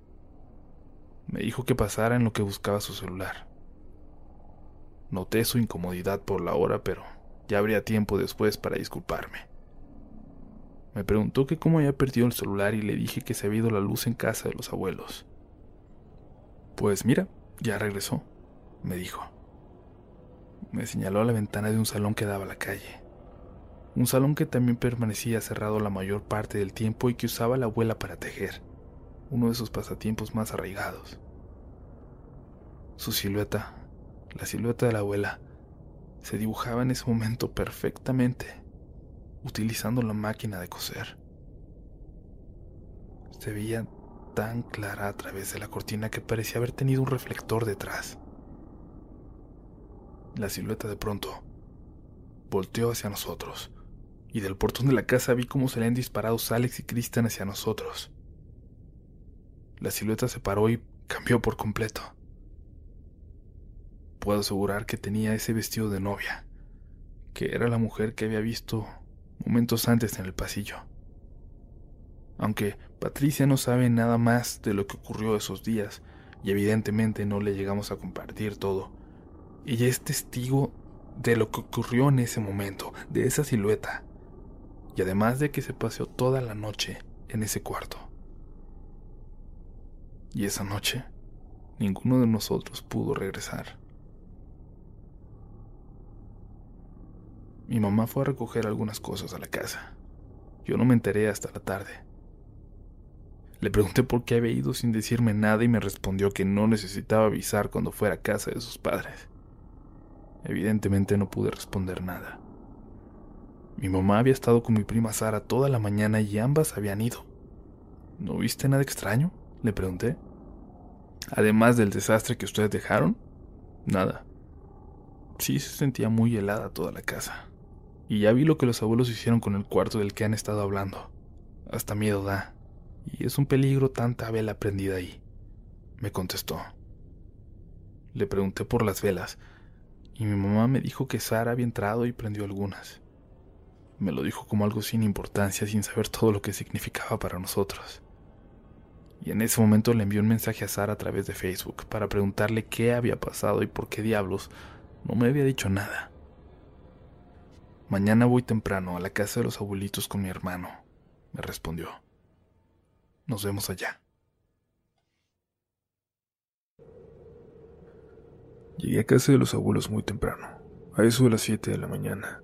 Me dijo que pasara en lo que buscaba su celular. Noté su incomodidad por la hora, pero ya habría tiempo después para disculparme. Me preguntó que cómo había perdido el celular y le dije que se había ido la luz en casa de los abuelos. Pues mira, ya regresó, me dijo. Me señaló a la ventana de un salón que daba a la calle. Un salón que también permanecía cerrado la mayor parte del tiempo y que usaba la abuela para tejer, uno de sus pasatiempos más arraigados. Su silueta, la silueta de la abuela, se dibujaba en ese momento perfectamente, utilizando la máquina de coser. Se veía tan clara a través de la cortina que parecía haber tenido un reflector detrás. La silueta de pronto volteó hacia nosotros, y del portón de la casa vi cómo se le han disparado Alex y Kristen hacia nosotros. La silueta se paró y cambió por completo puedo asegurar que tenía ese vestido de novia, que era la mujer que había visto momentos antes en el pasillo. Aunque Patricia no sabe nada más de lo que ocurrió esos días, y evidentemente no le llegamos a compartir todo, ella es testigo de lo que ocurrió en ese momento, de esa silueta, y además de que se paseó toda la noche en ese cuarto. Y esa noche, ninguno de nosotros pudo regresar. Mi mamá fue a recoger algunas cosas a la casa. Yo no me enteré hasta la tarde. Le pregunté por qué había ido sin decirme nada y me respondió que no necesitaba avisar cuando fuera a casa de sus padres. Evidentemente no pude responder nada. Mi mamá había estado con mi prima Sara toda la mañana y ambas habían ido. ¿No viste nada extraño? Le pregunté. Además del desastre que ustedes dejaron. Nada. Sí se sentía muy helada toda la casa. Y ya vi lo que los abuelos hicieron con el cuarto del que han estado hablando. Hasta miedo da. Y es un peligro tanta vela prendida ahí. Me contestó. Le pregunté por las velas, y mi mamá me dijo que Sara había entrado y prendió algunas. Me lo dijo como algo sin importancia, sin saber todo lo que significaba para nosotros. Y en ese momento le envió un mensaje a Sara a través de Facebook para preguntarle qué había pasado y por qué diablos no me había dicho nada. Mañana voy temprano a la casa de los abuelitos con mi hermano, me respondió. Nos vemos allá. Llegué a casa de los abuelos muy temprano, a eso de las 7 de la mañana.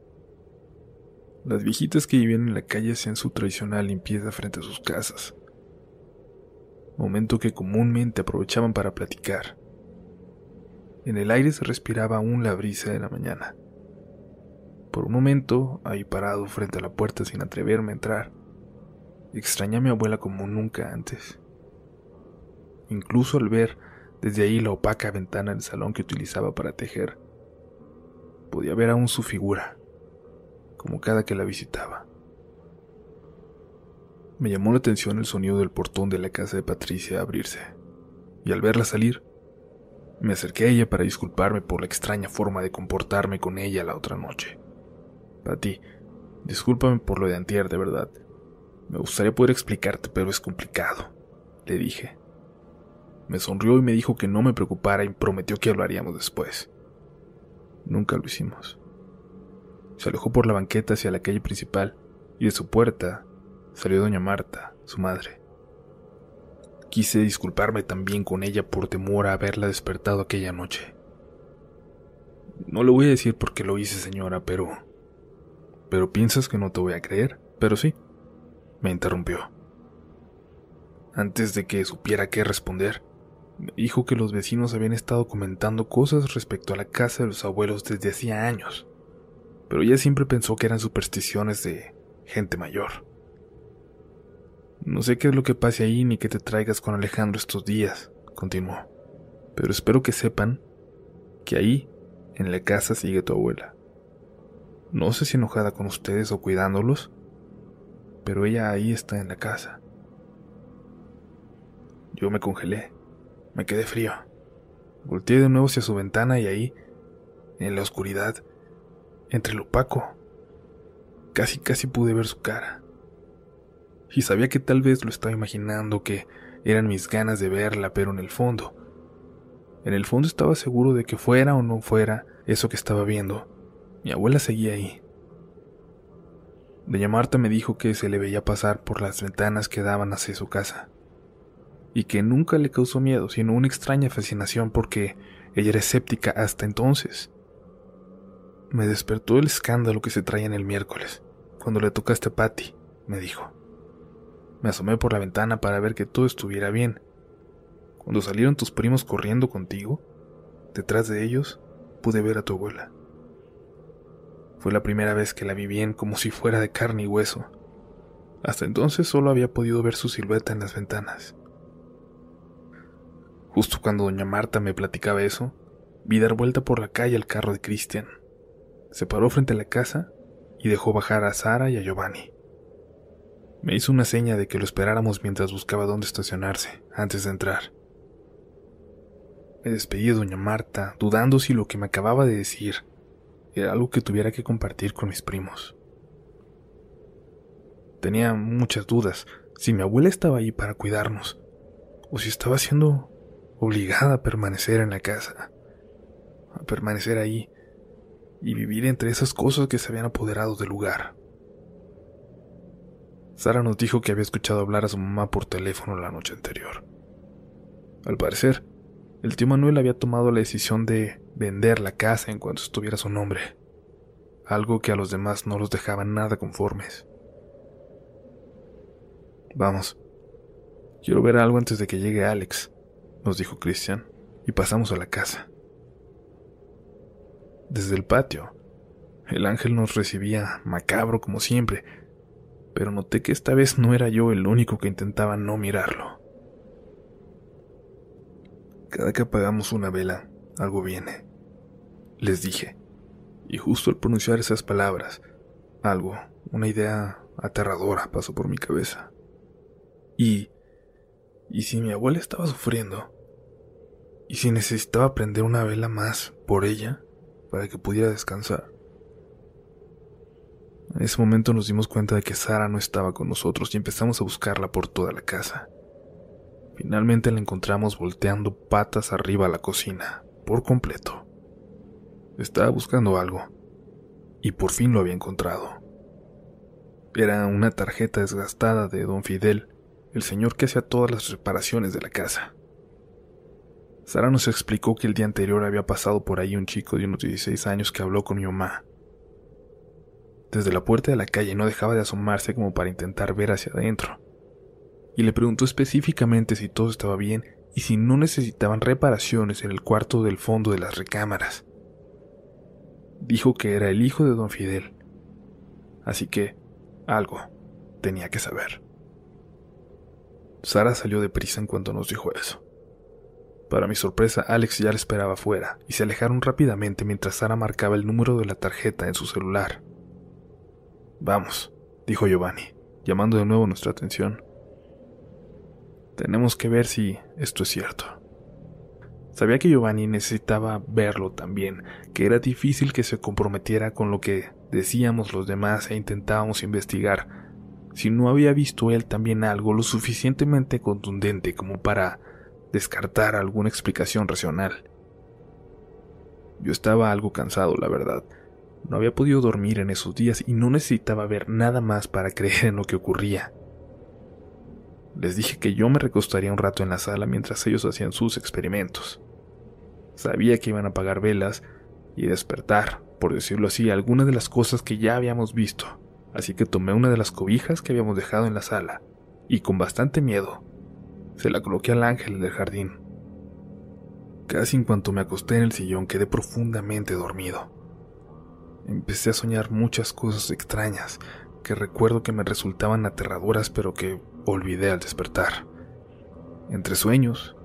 Las viejitas que vivían en la calle hacían su tradicional limpieza frente a sus casas, momento que comúnmente aprovechaban para platicar. En el aire se respiraba aún la brisa de la mañana. Por un momento, ahí parado frente a la puerta sin atreverme a entrar, extrañé a mi abuela como nunca antes. Incluso al ver desde ahí la opaca ventana del salón que utilizaba para tejer, podía ver aún su figura, como cada que la visitaba. Me llamó la atención el sonido del portón de la casa de Patricia abrirse, y al verla salir, me acerqué a ella para disculparme por la extraña forma de comportarme con ella la otra noche. Pati, discúlpame por lo de antier, de verdad. Me gustaría poder explicarte, pero es complicado, le dije. Me sonrió y me dijo que no me preocupara y prometió que hablaríamos después. Nunca lo hicimos. Se alejó por la banqueta hacia la calle principal y de su puerta salió doña Marta, su madre. Quise disculparme también con ella por temor a haberla despertado aquella noche. No lo voy a decir porque lo hice, señora, pero... Pero piensas que no te voy a creer, pero sí, me interrumpió. Antes de que supiera qué responder, me dijo que los vecinos habían estado comentando cosas respecto a la casa de los abuelos desde hacía años, pero ella siempre pensó que eran supersticiones de gente mayor. No sé qué es lo que pase ahí ni que te traigas con Alejandro estos días, continuó. Pero espero que sepan que ahí, en la casa, sigue tu abuela. No sé si enojada con ustedes o cuidándolos, pero ella ahí está en la casa. Yo me congelé, me quedé frío. Volteé de nuevo hacia su ventana y ahí, en la oscuridad, entre el opaco, casi casi pude ver su cara y sabía que tal vez lo estaba imaginando, que eran mis ganas de verla, pero en el fondo, en el fondo estaba seguro de que fuera o no fuera eso que estaba viendo, mi abuela seguía ahí. Doña Marta me dijo que se le veía pasar por las ventanas que daban hacia su casa, y que nunca le causó miedo, sino una extraña fascinación porque ella era escéptica hasta entonces. Me despertó el escándalo que se traía en el miércoles, cuando le tocaste a Patty, me dijo. Me asomé por la ventana para ver que todo estuviera bien. Cuando salieron tus primos corriendo contigo, detrás de ellos pude ver a tu abuela. Fue la primera vez que la vi bien como si fuera de carne y hueso. Hasta entonces solo había podido ver su silueta en las ventanas. Justo cuando doña Marta me platicaba eso, vi dar vuelta por la calle al carro de Cristian. Se paró frente a la casa y dejó bajar a Sara y a Giovanni. Me hizo una seña de que lo esperáramos mientras buscaba dónde estacionarse antes de entrar. Me despedí de doña Marta, dudando si lo que me acababa de decir era algo que tuviera que compartir con mis primos. Tenía muchas dudas si mi abuela estaba ahí para cuidarnos o si estaba siendo obligada a permanecer en la casa, a permanecer ahí y vivir entre esas cosas que se habían apoderado del lugar. Sara nos dijo que había escuchado hablar a su mamá por teléfono la noche anterior. Al parecer, el tío Manuel había tomado la decisión de vender la casa en cuanto estuviera su nombre, algo que a los demás no los dejaba nada conformes. Vamos, quiero ver algo antes de que llegue Alex, nos dijo Christian, y pasamos a la casa. Desde el patio, el ángel nos recibía macabro como siempre, pero noté que esta vez no era yo el único que intentaba no mirarlo. Cada que apagamos una vela, algo viene, les dije, y justo al pronunciar esas palabras, algo, una idea aterradora pasó por mi cabeza. Y... ¿Y si mi abuela estaba sufriendo? ¿Y si necesitaba prender una vela más por ella para que pudiera descansar? En ese momento nos dimos cuenta de que Sara no estaba con nosotros y empezamos a buscarla por toda la casa. Finalmente la encontramos volteando patas arriba a la cocina, por completo. Estaba buscando algo, y por fin lo había encontrado. Era una tarjeta desgastada de don Fidel, el señor que hacía todas las reparaciones de la casa. Sara nos explicó que el día anterior había pasado por ahí un chico de unos 16 años que habló con mi mamá. Desde la puerta de la calle no dejaba de asomarse como para intentar ver hacia adentro. Y le preguntó específicamente si todo estaba bien y si no necesitaban reparaciones en el cuarto del fondo de las recámaras. Dijo que era el hijo de don Fidel. Así que algo tenía que saber. Sara salió deprisa en cuanto nos dijo eso. Para mi sorpresa, Alex ya la esperaba afuera y se alejaron rápidamente mientras Sara marcaba el número de la tarjeta en su celular. Vamos, dijo Giovanni, llamando de nuevo nuestra atención. Tenemos que ver si esto es cierto. Sabía que Giovanni necesitaba verlo también, que era difícil que se comprometiera con lo que decíamos los demás e intentábamos investigar, si no había visto él también algo lo suficientemente contundente como para descartar alguna explicación racional. Yo estaba algo cansado, la verdad. No había podido dormir en esos días y no necesitaba ver nada más para creer en lo que ocurría. Les dije que yo me recostaría un rato en la sala mientras ellos hacían sus experimentos. Sabía que iban a apagar velas y despertar, por decirlo así, algunas de las cosas que ya habíamos visto, así que tomé una de las cobijas que habíamos dejado en la sala y con bastante miedo se la coloqué al ángel del jardín. Casi en cuanto me acosté en el sillón quedé profundamente dormido. Empecé a soñar muchas cosas extrañas que recuerdo que me resultaban aterradoras pero que olvidé al despertar. Entre sueños,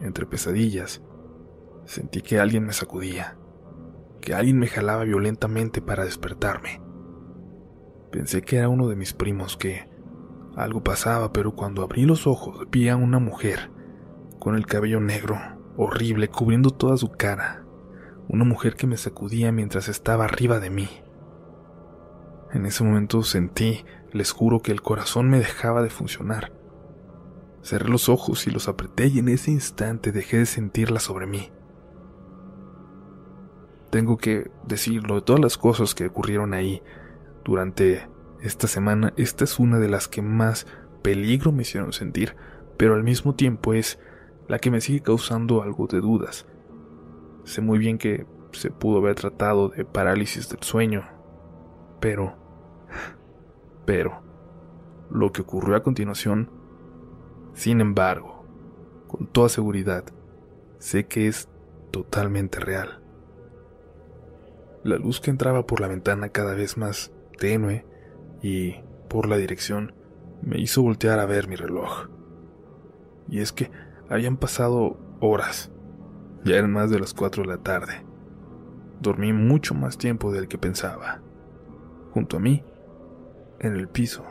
entre pesadillas, sentí que alguien me sacudía, que alguien me jalaba violentamente para despertarme. Pensé que era uno de mis primos que algo pasaba, pero cuando abrí los ojos vi a una mujer con el cabello negro, horrible, cubriendo toda su cara. Una mujer que me sacudía mientras estaba arriba de mí. En ese momento sentí, les juro, que el corazón me dejaba de funcionar. Cerré los ojos y los apreté y en ese instante dejé de sentirla sobre mí. Tengo que decirlo, de todas las cosas que ocurrieron ahí durante esta semana, esta es una de las que más peligro me hicieron sentir, pero al mismo tiempo es la que me sigue causando algo de dudas. Sé muy bien que se pudo haber tratado de parálisis del sueño, pero... Pero... Lo que ocurrió a continuación, sin embargo, con toda seguridad, sé que es totalmente real. La luz que entraba por la ventana cada vez más tenue y, por la dirección, me hizo voltear a ver mi reloj. Y es que habían pasado horas. Ya eran más de las cuatro de la tarde. Dormí mucho más tiempo del que pensaba. Junto a mí, en el piso,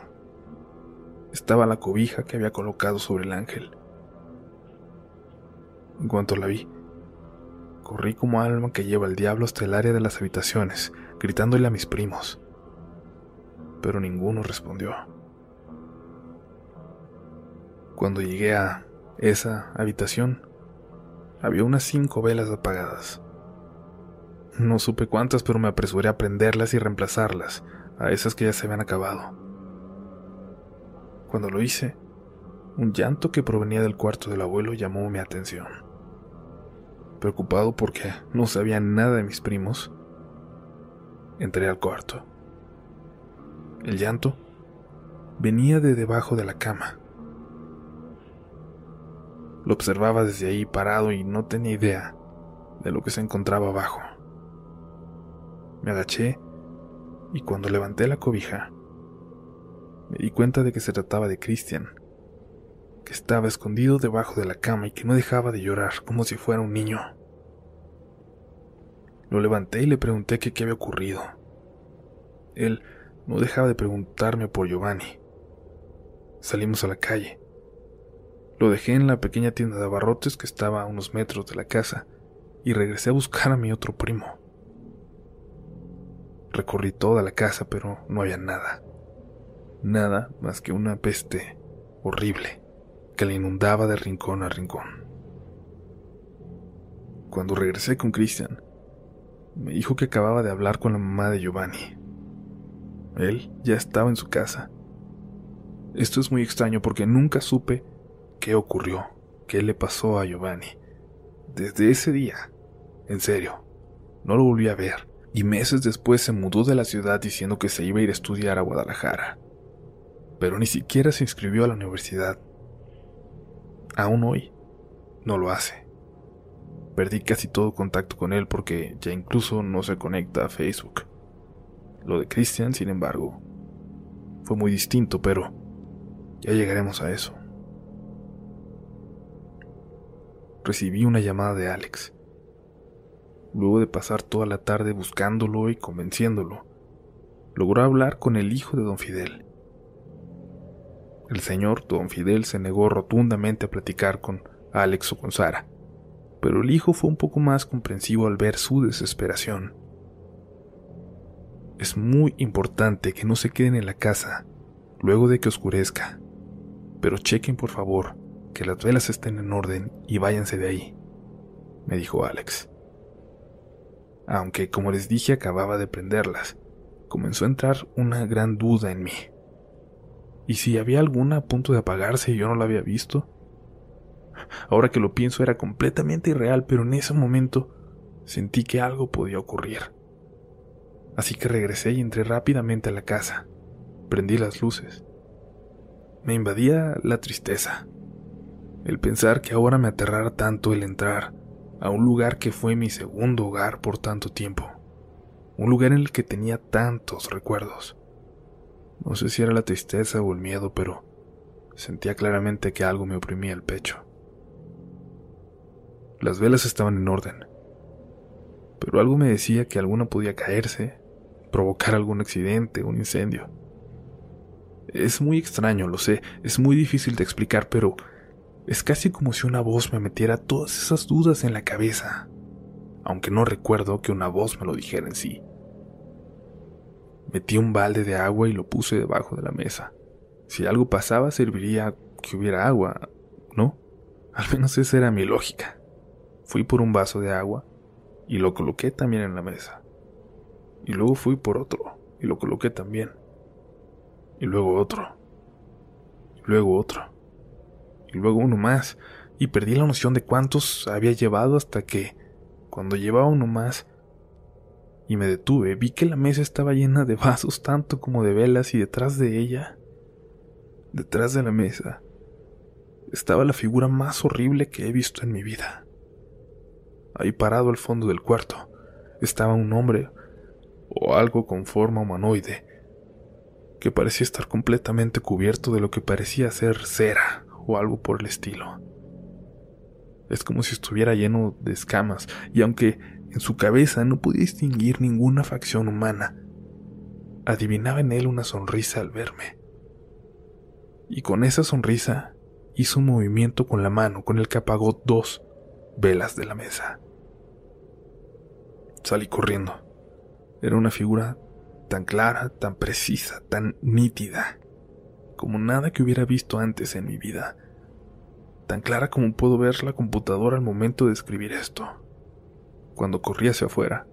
estaba la cobija que había colocado sobre el ángel. En cuanto la vi, corrí como alma que lleva el diablo hasta el área de las habitaciones, gritándole a mis primos pero ninguno respondió. Cuando llegué a esa habitación, había unas cinco velas apagadas. No supe cuántas, pero me apresuré a prenderlas y reemplazarlas a esas que ya se habían acabado. Cuando lo hice, un llanto que provenía del cuarto del abuelo llamó mi atención. Preocupado porque no sabía nada de mis primos, entré al cuarto. El llanto venía de debajo de la cama. Lo observaba desde ahí parado y no tenía idea de lo que se encontraba abajo. Me agaché y cuando levanté la cobija, me di cuenta de que se trataba de Christian, que estaba escondido debajo de la cama y que no dejaba de llorar como si fuera un niño. Lo levanté y le pregunté qué había ocurrido. Él no dejaba de preguntarme por Giovanni. Salimos a la calle. Lo dejé en la pequeña tienda de abarrotes que estaba a unos metros de la casa y regresé a buscar a mi otro primo. Recorrí toda la casa, pero no había nada. Nada más que una peste horrible que le inundaba de rincón a rincón. Cuando regresé con Christian, me dijo que acababa de hablar con la mamá de Giovanni. Él ya estaba en su casa. Esto es muy extraño porque nunca supe qué ocurrió, qué le pasó a Giovanni. Desde ese día, en serio, no lo volví a ver y meses después se mudó de la ciudad diciendo que se iba a ir a estudiar a Guadalajara. Pero ni siquiera se inscribió a la universidad. Aún hoy, no lo hace. Perdí casi todo contacto con él porque ya incluso no se conecta a Facebook. Lo de Christian, sin embargo, fue muy distinto, pero ya llegaremos a eso. Recibí una llamada de Alex. Luego de pasar toda la tarde buscándolo y convenciéndolo, logró hablar con el hijo de don Fidel. El señor don Fidel se negó rotundamente a platicar con Alex o con Sara, pero el hijo fue un poco más comprensivo al ver su desesperación. Es muy importante que no se queden en la casa luego de que oscurezca, pero chequen por favor que las velas estén en orden y váyanse de ahí, me dijo Alex. Aunque, como les dije, acababa de prenderlas, comenzó a entrar una gran duda en mí. ¿Y si había alguna a punto de apagarse y yo no la había visto? Ahora que lo pienso era completamente irreal, pero en ese momento sentí que algo podía ocurrir. Así que regresé y entré rápidamente a la casa. Prendí las luces. Me invadía la tristeza. El pensar que ahora me aterrara tanto el entrar a un lugar que fue mi segundo hogar por tanto tiempo. Un lugar en el que tenía tantos recuerdos. No sé si era la tristeza o el miedo, pero sentía claramente que algo me oprimía el pecho. Las velas estaban en orden, pero algo me decía que alguna podía caerse, provocar algún accidente, un incendio. Es muy extraño, lo sé, es muy difícil de explicar, pero es casi como si una voz me metiera todas esas dudas en la cabeza, aunque no recuerdo que una voz me lo dijera en sí. Metí un balde de agua y lo puse debajo de la mesa. Si algo pasaba, serviría que hubiera agua, ¿no? Al menos esa era mi lógica. Fui por un vaso de agua y lo coloqué también en la mesa. Y luego fui por otro y lo coloqué también. Y luego otro. Y luego otro. Y luego uno más. Y perdí la noción de cuántos había llevado hasta que, cuando llevaba uno más, y me detuve, vi que la mesa estaba llena de vasos tanto como de velas y detrás de ella, detrás de la mesa, estaba la figura más horrible que he visto en mi vida. Ahí parado al fondo del cuarto estaba un hombre o algo con forma humanoide que parecía estar completamente cubierto de lo que parecía ser cera o algo por el estilo. Es como si estuviera lleno de escamas, y aunque en su cabeza no podía distinguir ninguna facción humana, adivinaba en él una sonrisa al verme. Y con esa sonrisa hizo un movimiento con la mano con el que apagó dos velas de la mesa. Salí corriendo. Era una figura tan clara, tan precisa, tan nítida, como nada que hubiera visto antes en mi vida. Tan clara como puedo ver la computadora al momento de escribir esto. Cuando corrí hacia afuera,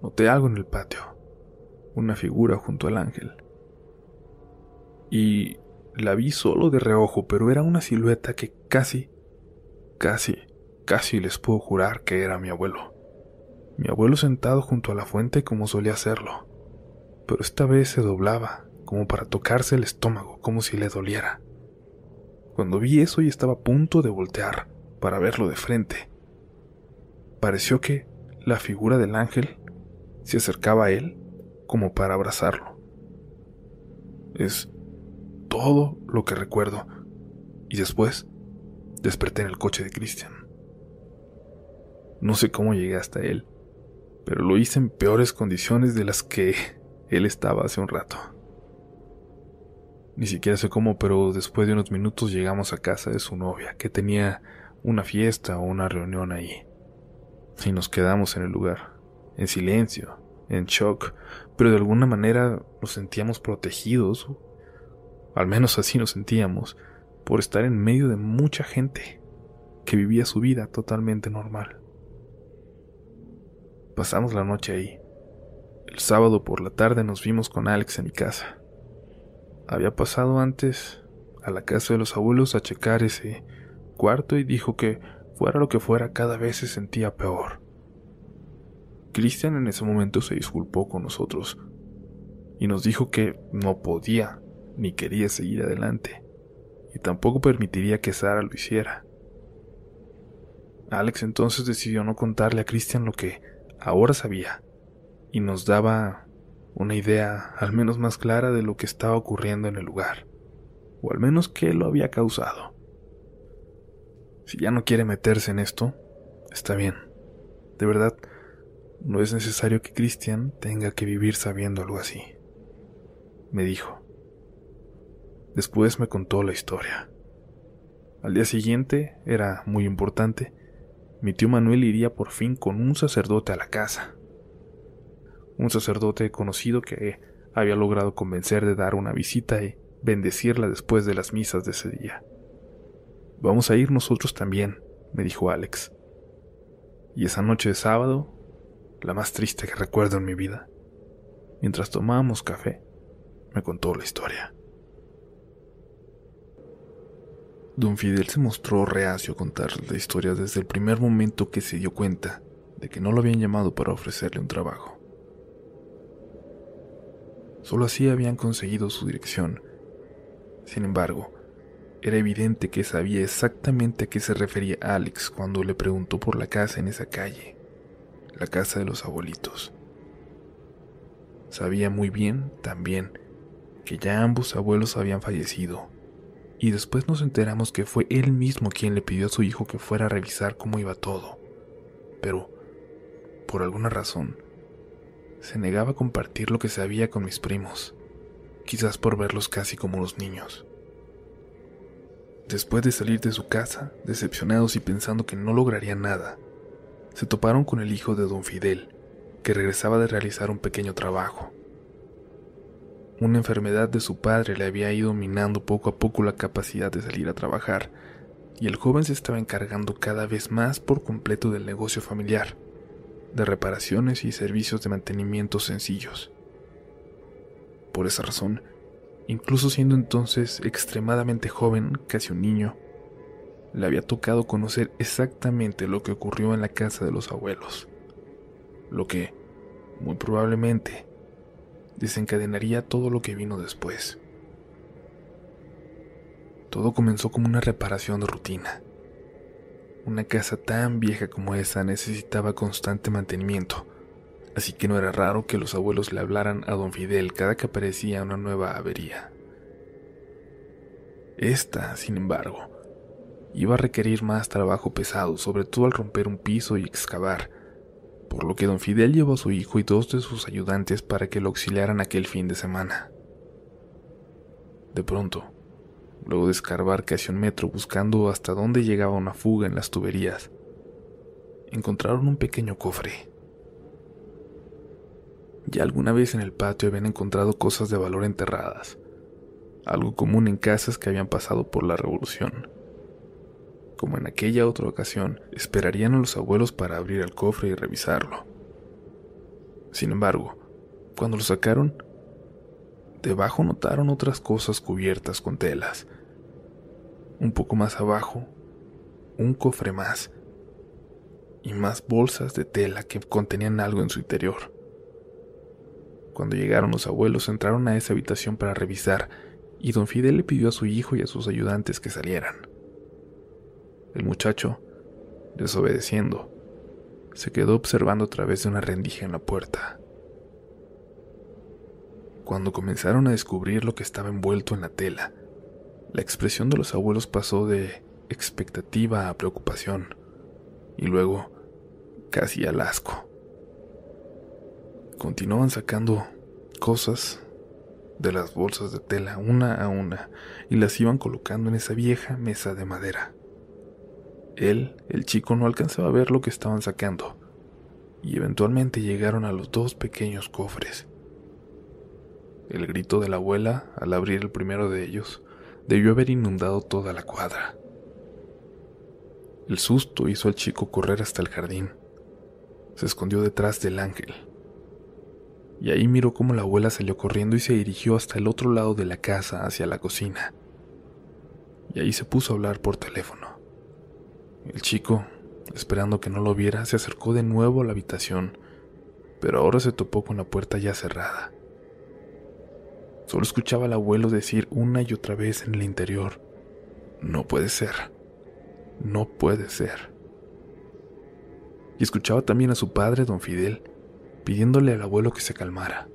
noté algo en el patio, una figura junto al ángel. Y la vi solo de reojo, pero era una silueta que casi, casi, casi les puedo jurar que era mi abuelo. Mi abuelo sentado junto a la fuente como solía hacerlo, pero esta vez se doblaba, como para tocarse el estómago, como si le doliera. Cuando vi eso y estaba a punto de voltear para verlo de frente, pareció que la figura del ángel se acercaba a él como para abrazarlo. Es todo lo que recuerdo. Y después desperté en el coche de Christian. No sé cómo llegué hasta él, pero lo hice en peores condiciones de las que él estaba hace un rato. Ni siquiera sé cómo, pero después de unos minutos llegamos a casa de su novia, que tenía una fiesta o una reunión ahí. Y nos quedamos en el lugar, en silencio, en shock, pero de alguna manera nos sentíamos protegidos, al menos así nos sentíamos, por estar en medio de mucha gente que vivía su vida totalmente normal. Pasamos la noche ahí. El sábado por la tarde nos vimos con Alex en mi casa. Había pasado antes a la casa de los abuelos a checar ese cuarto y dijo que fuera lo que fuera, cada vez se sentía peor. Cristian en ese momento se disculpó con nosotros y nos dijo que no podía ni quería seguir adelante y tampoco permitiría que Sara lo hiciera. Alex entonces decidió no contarle a Cristian lo que ahora sabía y nos daba una idea al menos más clara de lo que estaba ocurriendo en el lugar, o al menos qué lo había causado. Si ya no quiere meterse en esto, está bien. De verdad, no es necesario que Christian tenga que vivir sabiendo algo así. Me dijo. Después me contó la historia. Al día siguiente, era muy importante, mi tío Manuel iría por fin con un sacerdote a la casa. Un sacerdote conocido que había logrado convencer de dar una visita y bendecirla después de las misas de ese día. Vamos a ir nosotros también, me dijo Alex. Y esa noche de sábado, la más triste que recuerdo en mi vida, mientras tomábamos café, me contó la historia. Don Fidel se mostró reacio a contar la historia desde el primer momento que se dio cuenta de que no lo habían llamado para ofrecerle un trabajo. Solo así habían conseguido su dirección. Sin embargo, era evidente que sabía exactamente a qué se refería Alex cuando le preguntó por la casa en esa calle, la casa de los abuelitos. Sabía muy bien, también, que ya ambos abuelos habían fallecido y después nos enteramos que fue él mismo quien le pidió a su hijo que fuera a revisar cómo iba todo. Pero, por alguna razón, se negaba a compartir lo que sabía con mis primos, quizás por verlos casi como los niños. Después de salir de su casa, decepcionados y pensando que no lograría nada, se toparon con el hijo de don Fidel, que regresaba de realizar un pequeño trabajo. Una enfermedad de su padre le había ido minando poco a poco la capacidad de salir a trabajar, y el joven se estaba encargando cada vez más por completo del negocio familiar, de reparaciones y servicios de mantenimiento sencillos. Por esa razón, incluso siendo entonces extremadamente joven, casi un niño, le había tocado conocer exactamente lo que ocurrió en la casa de los abuelos, lo que, muy probablemente, desencadenaría todo lo que vino después. Todo comenzó como una reparación de rutina. Una casa tan vieja como esa necesitaba constante mantenimiento, así que no era raro que los abuelos le hablaran a don Fidel cada que aparecía una nueva avería. Esta, sin embargo, iba a requerir más trabajo pesado, sobre todo al romper un piso y excavar, por lo que don Fidel llevó a su hijo y dos de sus ayudantes para que lo auxiliaran aquel fin de semana. De pronto, luego de escarbar casi un metro buscando hasta dónde llegaba una fuga en las tuberías, encontraron un pequeño cofre. Ya alguna vez en el patio habían encontrado cosas de valor enterradas, algo común en casas que habían pasado por la revolución como en aquella otra ocasión, esperarían a los abuelos para abrir el cofre y revisarlo. Sin embargo, cuando lo sacaron, debajo notaron otras cosas cubiertas con telas. Un poco más abajo, un cofre más y más bolsas de tela que contenían algo en su interior. Cuando llegaron los abuelos entraron a esa habitación para revisar y don Fidel le pidió a su hijo y a sus ayudantes que salieran. El muchacho, desobedeciendo, se quedó observando a través de una rendija en la puerta. Cuando comenzaron a descubrir lo que estaba envuelto en la tela, la expresión de los abuelos pasó de expectativa a preocupación y luego casi al asco. Continuaban sacando cosas de las bolsas de tela una a una y las iban colocando en esa vieja mesa de madera. Él, el chico, no alcanzaba a ver lo que estaban sacando, y eventualmente llegaron a los dos pequeños cofres. El grito de la abuela, al abrir el primero de ellos, debió haber inundado toda la cuadra. El susto hizo al chico correr hasta el jardín. Se escondió detrás del ángel. Y ahí miró cómo la abuela salió corriendo y se dirigió hasta el otro lado de la casa, hacia la cocina. Y ahí se puso a hablar por teléfono El chico, esperando que no lo viera, se acercó de nuevo a la habitación, pero ahora se topó con la puerta ya cerrada. Solo escuchaba al abuelo decir una y otra vez en el interior, no puede ser, no puede ser. Y escuchaba también a su padre, don Fidel, pidiéndole al abuelo que se calmara.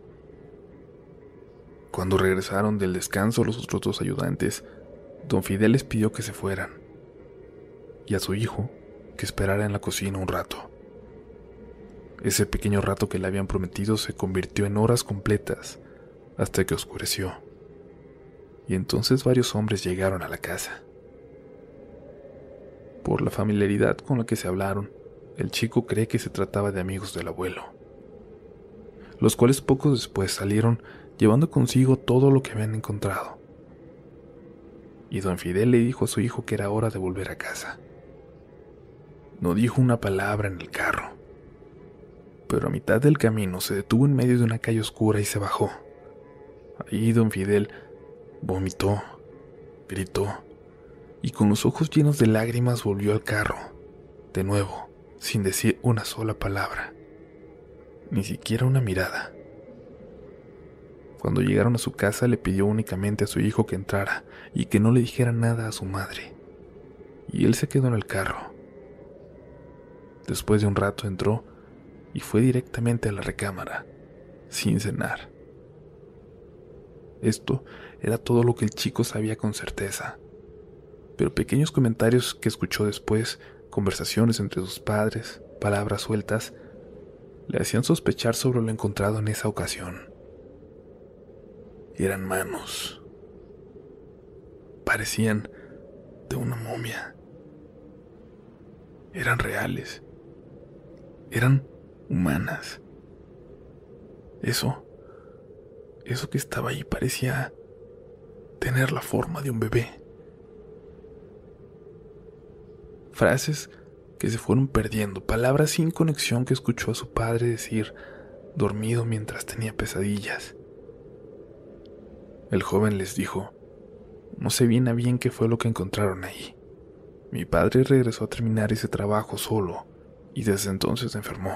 Cuando regresaron del descanso los otros dos ayudantes, don Fidel les pidió que se fueran, y a su hijo que esperara en la cocina un rato. Ese pequeño rato que le habían prometido se convirtió en horas completas hasta que oscureció. Y entonces varios hombres llegaron a la casa. Por la familiaridad con la que se hablaron, el chico cree que se trataba de amigos del abuelo, los cuales poco después salieron llevando consigo todo lo que habían encontrado. Y don Fidel le dijo a su hijo que era hora de volver a casa. No dijo una palabra en el carro, pero a mitad del camino se detuvo en medio de una calle oscura y se bajó. Ahí don Fidel vomitó, gritó, y con los ojos llenos de lágrimas volvió al carro, de nuevo, sin decir una sola palabra, ni siquiera una mirada. Cuando llegaron a su casa le pidió únicamente a su hijo que entrara y que no le dijera nada a su madre, y él se quedó en el carro. Después de un rato entró y fue directamente a la recámara, sin cenar. Esto era todo lo que el chico sabía con certeza. Pero pequeños comentarios que escuchó después, conversaciones entre sus padres, palabras sueltas, le hacían sospechar sobre lo encontrado en esa ocasión. Eran manos. Parecían de una momia. Eran reales. Eran humanas. Eso eso que estaba ahí parecía tener la forma de un bebé. Frases que se fueron perdiendo, palabras sin conexión que escuchó a su padre decir, dormido mientras tenía pesadillas. El joven les dijo, no sé bien a bien qué fue lo que encontraron ahí. Mi padre regresó a terminar ese trabajo solo y desde entonces enfermó.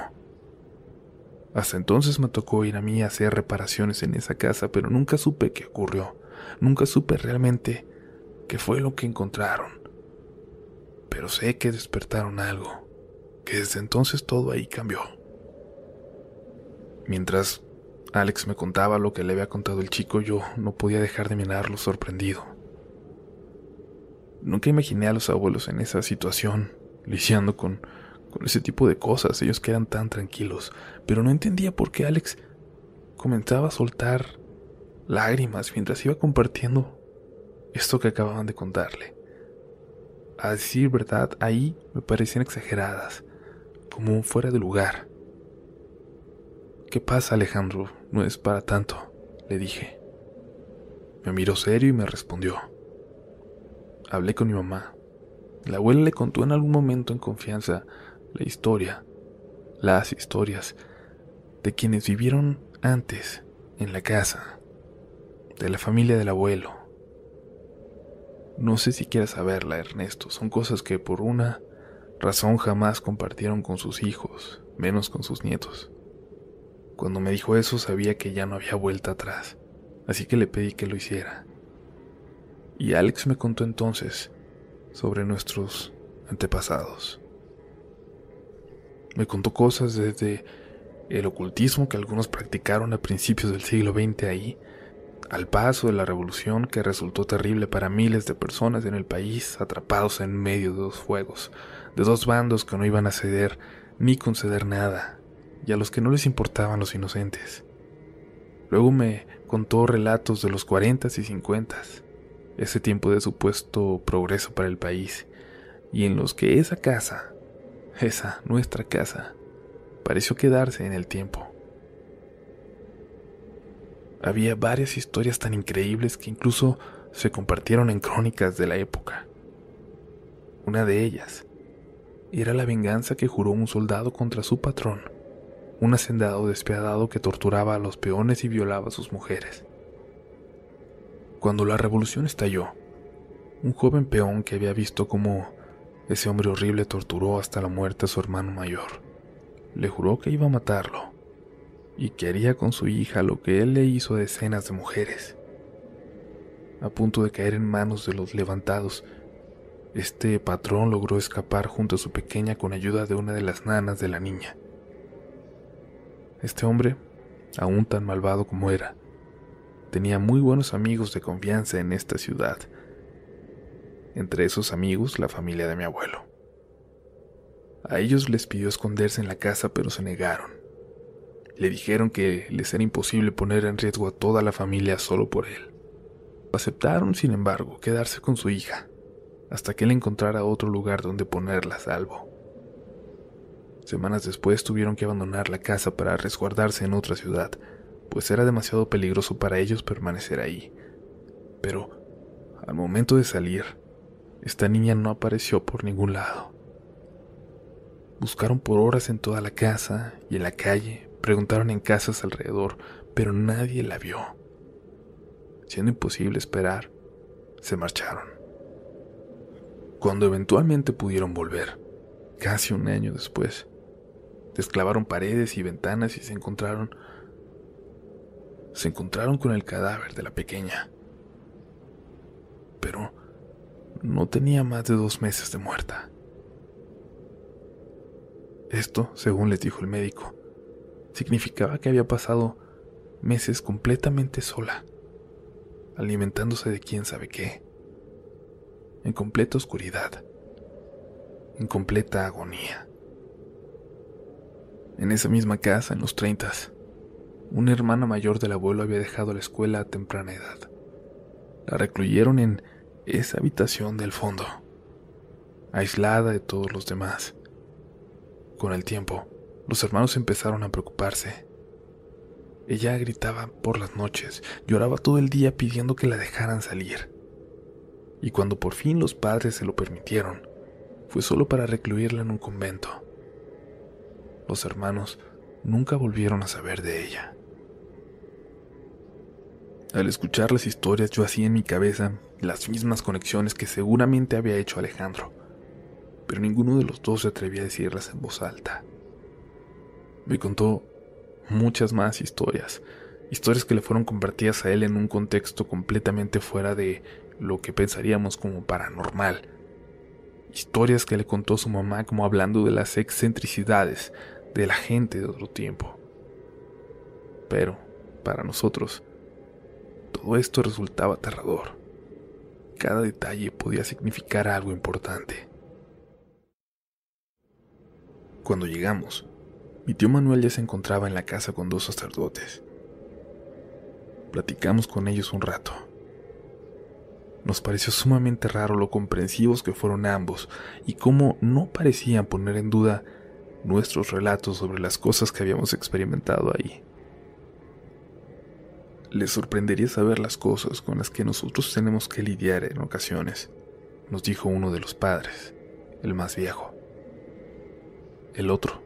Hasta entonces me tocó ir a mí a hacer reparaciones en esa casa, pero nunca supe qué ocurrió. Nunca supe realmente qué fue lo que encontraron. Pero sé que despertaron algo, que desde entonces todo ahí cambió. Mientras Alex me contaba lo que le había contado el chico, yo no podía dejar de mirarlo sorprendido. Nunca imaginé a los abuelos en esa situación, lisiando con ese tipo de cosas, ellos quedan tan tranquilos, pero no entendía por qué Alex comenzaba a soltar lágrimas mientras iba compartiendo esto que acababan de contarle. A decir verdad, ahí me parecían exageradas, como un fuera de lugar. ¿Qué pasa, Alejandro? No es para tanto, le dije. Me miró serio y me respondió. Hablé con mi mamá. La abuela le contó en algún momento en confianza la historia, las historias de quienes vivieron antes en la casa, de la familia del abuelo. No sé si quieras saberla, Ernesto, son cosas que por una razón jamás compartieron con sus hijos, menos con sus nietos. Cuando me dijo eso sabía que ya no había vuelta atrás, así que le pedí que lo hiciera. Y Alex me contó entonces sobre nuestros antepasados. Me contó cosas desde el ocultismo que algunos practicaron a principios del siglo XX ahí, al paso de la revolución que resultó terrible para miles de personas en el país atrapados en medio de dos fuegos, de dos bandos que no iban a ceder ni conceder nada, y a los que no les importaban los inocentes. Luego me contó relatos de los cuarentas y cincuentas, ese tiempo de supuesto progreso para el país, y en los que esa casa, esa, nuestra casa, pareció quedarse en el tiempo. Había varias historias tan increíbles que incluso se compartieron en crónicas de la época. Una de ellas era la venganza que juró un soldado contra su patrón, un hacendado despiadado que torturaba a los peones y violaba a sus mujeres. Cuando la revolución estalló, un joven peón que había visto cómo ese hombre horrible torturó hasta la muerte a su hermano mayor. Le juró que iba a matarlo y que haría con su hija lo que él le hizo a decenas de mujeres. A punto de caer en manos de los levantados, este patrón logró escapar junto a su pequeña con ayuda de una de las nanas de la niña. Este hombre, aún tan malvado como era, tenía muy buenos amigos de confianza en esta ciudad. Entre esos amigos, la familia de mi abuelo. A ellos les pidió esconderse en la casa, pero se negaron. Le dijeron que les era imposible poner en riesgo a toda la familia solo por él. Aceptaron, sin embargo, quedarse con su hija, hasta que él encontrara otro lugar donde ponerla a salvo. Semanas después tuvieron que abandonar la casa para resguardarse en otra ciudad, pues era demasiado peligroso para ellos permanecer ahí. Pero, al momento de salir, esta niña no apareció por ningún lado. Buscaron por horas en toda la casa y en la calle, preguntaron en casas alrededor, pero nadie la vio. Siendo imposible esperar, se marcharon. Cuando eventualmente pudieron volver, casi un año después, desclavaron paredes y ventanas y se encontraron se encontraron con el cadáver de la pequeña. Pero no tenía más de dos meses de muerta. Esto, según les dijo el médico, significaba que había pasado meses completamente sola, alimentándose de quién sabe qué, en completa oscuridad, en completa agonía. En esa misma casa, en los treintas, una hermana mayor del abuelo había dejado la escuela a temprana edad. La recluyeron en esa habitación del fondo, aislada de todos los demás. Con el tiempo, los hermanos empezaron a preocuparse. Ella gritaba por las noches, lloraba todo el día pidiendo que la dejaran salir. Y cuando por fin los padres se lo permitieron, fue solo para recluirla en un convento. Los hermanos nunca volvieron a saber de ella. Al escuchar las historias yo hacía en mi cabeza las mismas conexiones que seguramente había hecho Alejandro, pero ninguno de los dos se atrevía a decirlas en voz alta. Me contó muchas más historias, historias que le fueron compartidas a él en un contexto completamente fuera de lo que pensaríamos como paranormal. Historias que le contó su mamá como hablando de las excentricidades de la gente de otro tiempo. Pero, para nosotros, todo esto resultaba aterrador. Cada detalle podía significar algo importante. Cuando llegamos, mi tío Manuel ya se encontraba en la casa con dos sacerdotes. Platicamos con ellos un rato. Nos pareció sumamente raro lo comprensivos que fueron ambos y cómo no parecían poner en duda nuestros relatos sobre las cosas que habíamos experimentado ahí. Les sorprendería saber las cosas con las que nosotros tenemos que lidiar en ocasiones, nos dijo uno de los padres, el más viejo. El otro,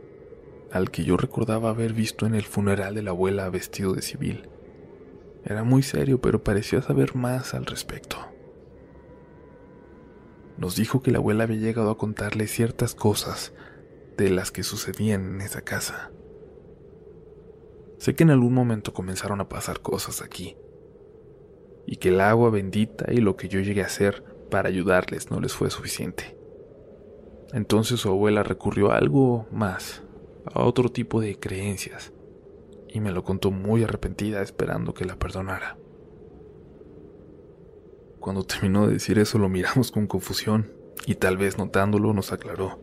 al que yo recordaba haber visto en el funeral de la abuela vestido de civil, era muy serio, pero parecía saber más al respecto. Nos dijo que la abuela había llegado a contarle ciertas cosas de las que sucedían en esa casa Sé que en algún momento comenzaron a pasar cosas aquí, y que el agua bendita y lo que yo llegué a hacer para ayudarles no les fue suficiente. Entonces su abuela recurrió a algo más, a otro tipo de creencias, y me lo contó muy arrepentida esperando que la perdonara. Cuando terminó de decir eso lo miramos con confusión y tal vez notándolo nos aclaró.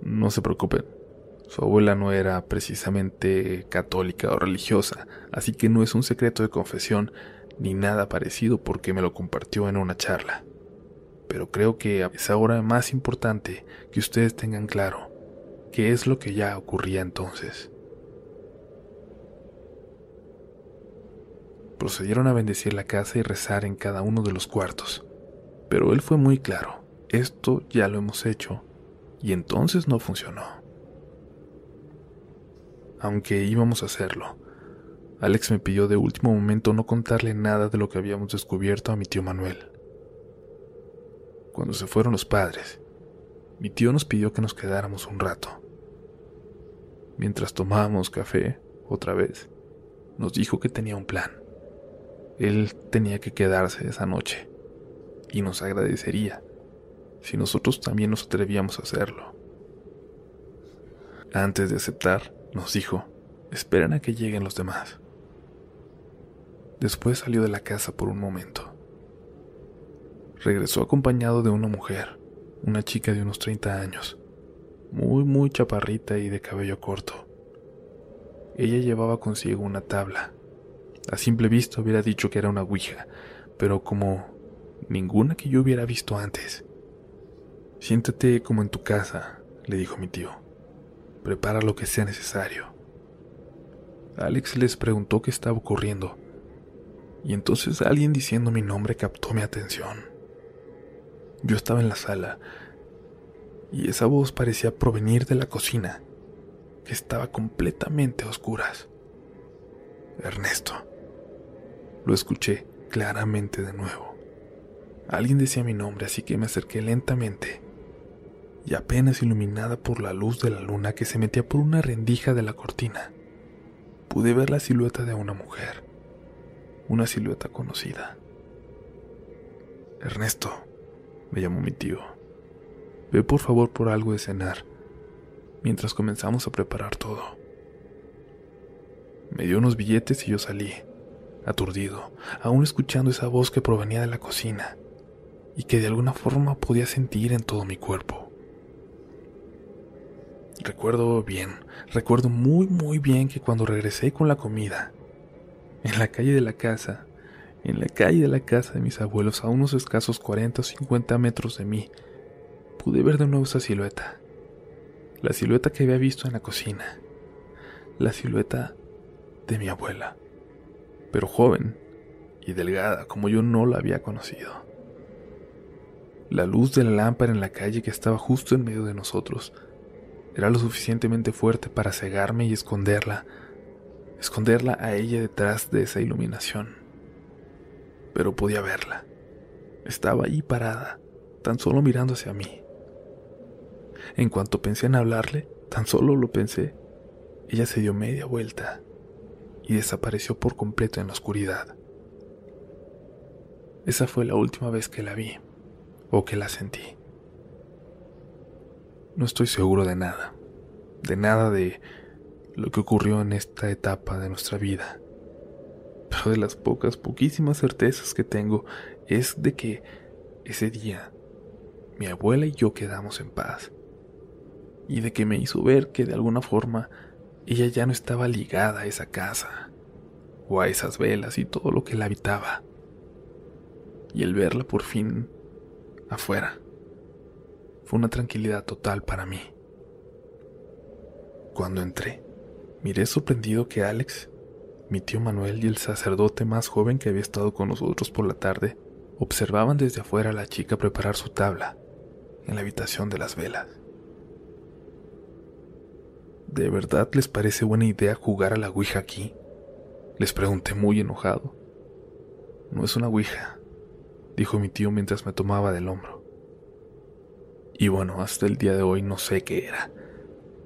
No se preocupen, su abuela no era precisamente católica o religiosa, así que no es un secreto de confesión ni nada parecido porque me lo compartió en una charla. Pero creo que es ahora más importante que ustedes tengan claro qué es lo que ya ocurría entonces. Procedieron a bendecir la casa y rezar en cada uno de los cuartos, pero él fue muy claro, esto ya lo hemos hecho, y entonces no funcionó aunque íbamos a hacerlo. Alex me pidió de último momento no contarle nada de lo que habíamos descubierto a mi tío Manuel. Cuando se fueron los padres, mi tío nos pidió que nos quedáramos un rato. Mientras tomábamos café, otra vez, nos dijo que tenía un plan. Él tenía que quedarse esa noche y nos agradecería si nosotros también nos atrevíamos a hacerlo. Antes de aceptar, nos dijo, esperen a que lleguen los demás. Después salió de la casa por un momento. Regresó acompañado de una mujer, una chica de unos 30 años, muy, muy chaparrita y de cabello corto. Ella llevaba consigo una tabla. A simple vista hubiera dicho que era una ouija, pero como ninguna que yo hubiera visto antes. Siéntate como en tu casa, le dijo mi tío. Prepara lo que sea necesario. Alex les preguntó qué estaba ocurriendo, y entonces alguien diciendo mi nombre captó mi atención. Yo estaba en la sala, y esa voz parecía provenir de la cocina, que estaba completamente a oscuras. Ernesto. Lo escuché claramente de nuevo. Alguien decía mi nombre, así que me acerqué lentamente y apenas iluminada por la luz de la luna que se metía por una rendija de la cortina, pude ver la silueta de una mujer, una silueta conocida. Ernesto, me llamó mi tío, ve por favor por algo de cenar, mientras comenzamos a preparar todo. Me dio unos billetes y yo salí, aturdido, aún escuchando esa voz que provenía de la cocina y que de alguna forma podía sentir en todo mi cuerpo. Recuerdo bien, recuerdo muy muy bien que cuando regresé con la comida, en la calle de la casa, en la calle de la casa de mis abuelos, a unos escasos 40 o 50 metros de mí, pude ver de nuevo esa silueta. La silueta que había visto en la cocina. La silueta de mi abuela. Pero joven y delgada como yo no la había conocido. La luz de la lámpara en la calle que estaba justo en medio de nosotros era lo suficientemente fuerte para cegarme y esconderla, esconderla a ella detrás de esa iluminación. Pero podía verla. Estaba ahí parada, tan solo mirando hacia mí. En cuanto pensé en hablarle, tan solo lo pensé, ella se dio media vuelta y desapareció por completo en la oscuridad. Esa fue la última vez que la vi o que la sentí. No estoy seguro de nada, de nada de lo que ocurrió en esta etapa de nuestra vida. Pero de las pocas, poquísimas certezas que tengo es de que ese día mi abuela y yo quedamos en paz. Y de que me hizo ver que de alguna forma ella ya no estaba ligada a esa casa, o a esas velas y todo lo que la habitaba. Y el verla por fin afuera fue una tranquilidad total para mí. Cuando entré, miré sorprendido que Alex, mi tío Manuel y el sacerdote más joven que había estado con nosotros por la tarde observaban desde afuera a la chica preparar su tabla en la habitación de las velas. ¿De verdad les parece buena idea jugar a la Ouija aquí? Les pregunté muy enojado. No es una Ouija, dijo mi tío mientras me tomaba del hombro. Y bueno, hasta el día de hoy no sé qué era.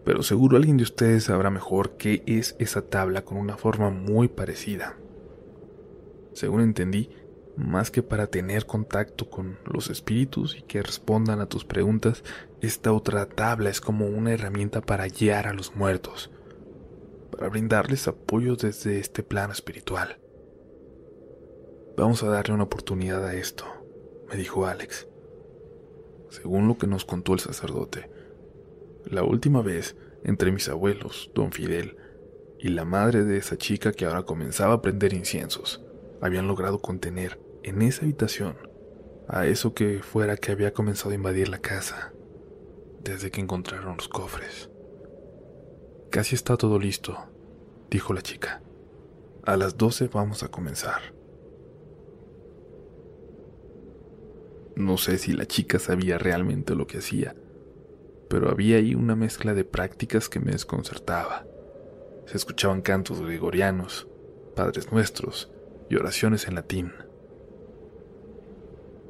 Pero seguro alguien de ustedes sabrá mejor qué es esa tabla con una forma muy parecida. Según entendí, más que para tener contacto con los espíritus y que respondan a tus preguntas, esta otra tabla es como una herramienta para guiar a los muertos, para brindarles apoyo desde este plano espiritual. Vamos a darle una oportunidad a esto, me dijo Alex según lo que nos contó el sacerdote. La última vez, entre mis abuelos, don Fidel, y la madre de esa chica que ahora comenzaba a prender inciensos, habían logrado contener en esa habitación a eso que fuera que había comenzado a invadir la casa, desde que encontraron los cofres. Casi está todo listo, dijo la chica. A las doce vamos a comenzar. No sé si la chica sabía realmente lo que hacía, pero había ahí una mezcla de prácticas que me desconcertaba. Se escuchaban cantos gregorianos, padres nuestros y oraciones en latín.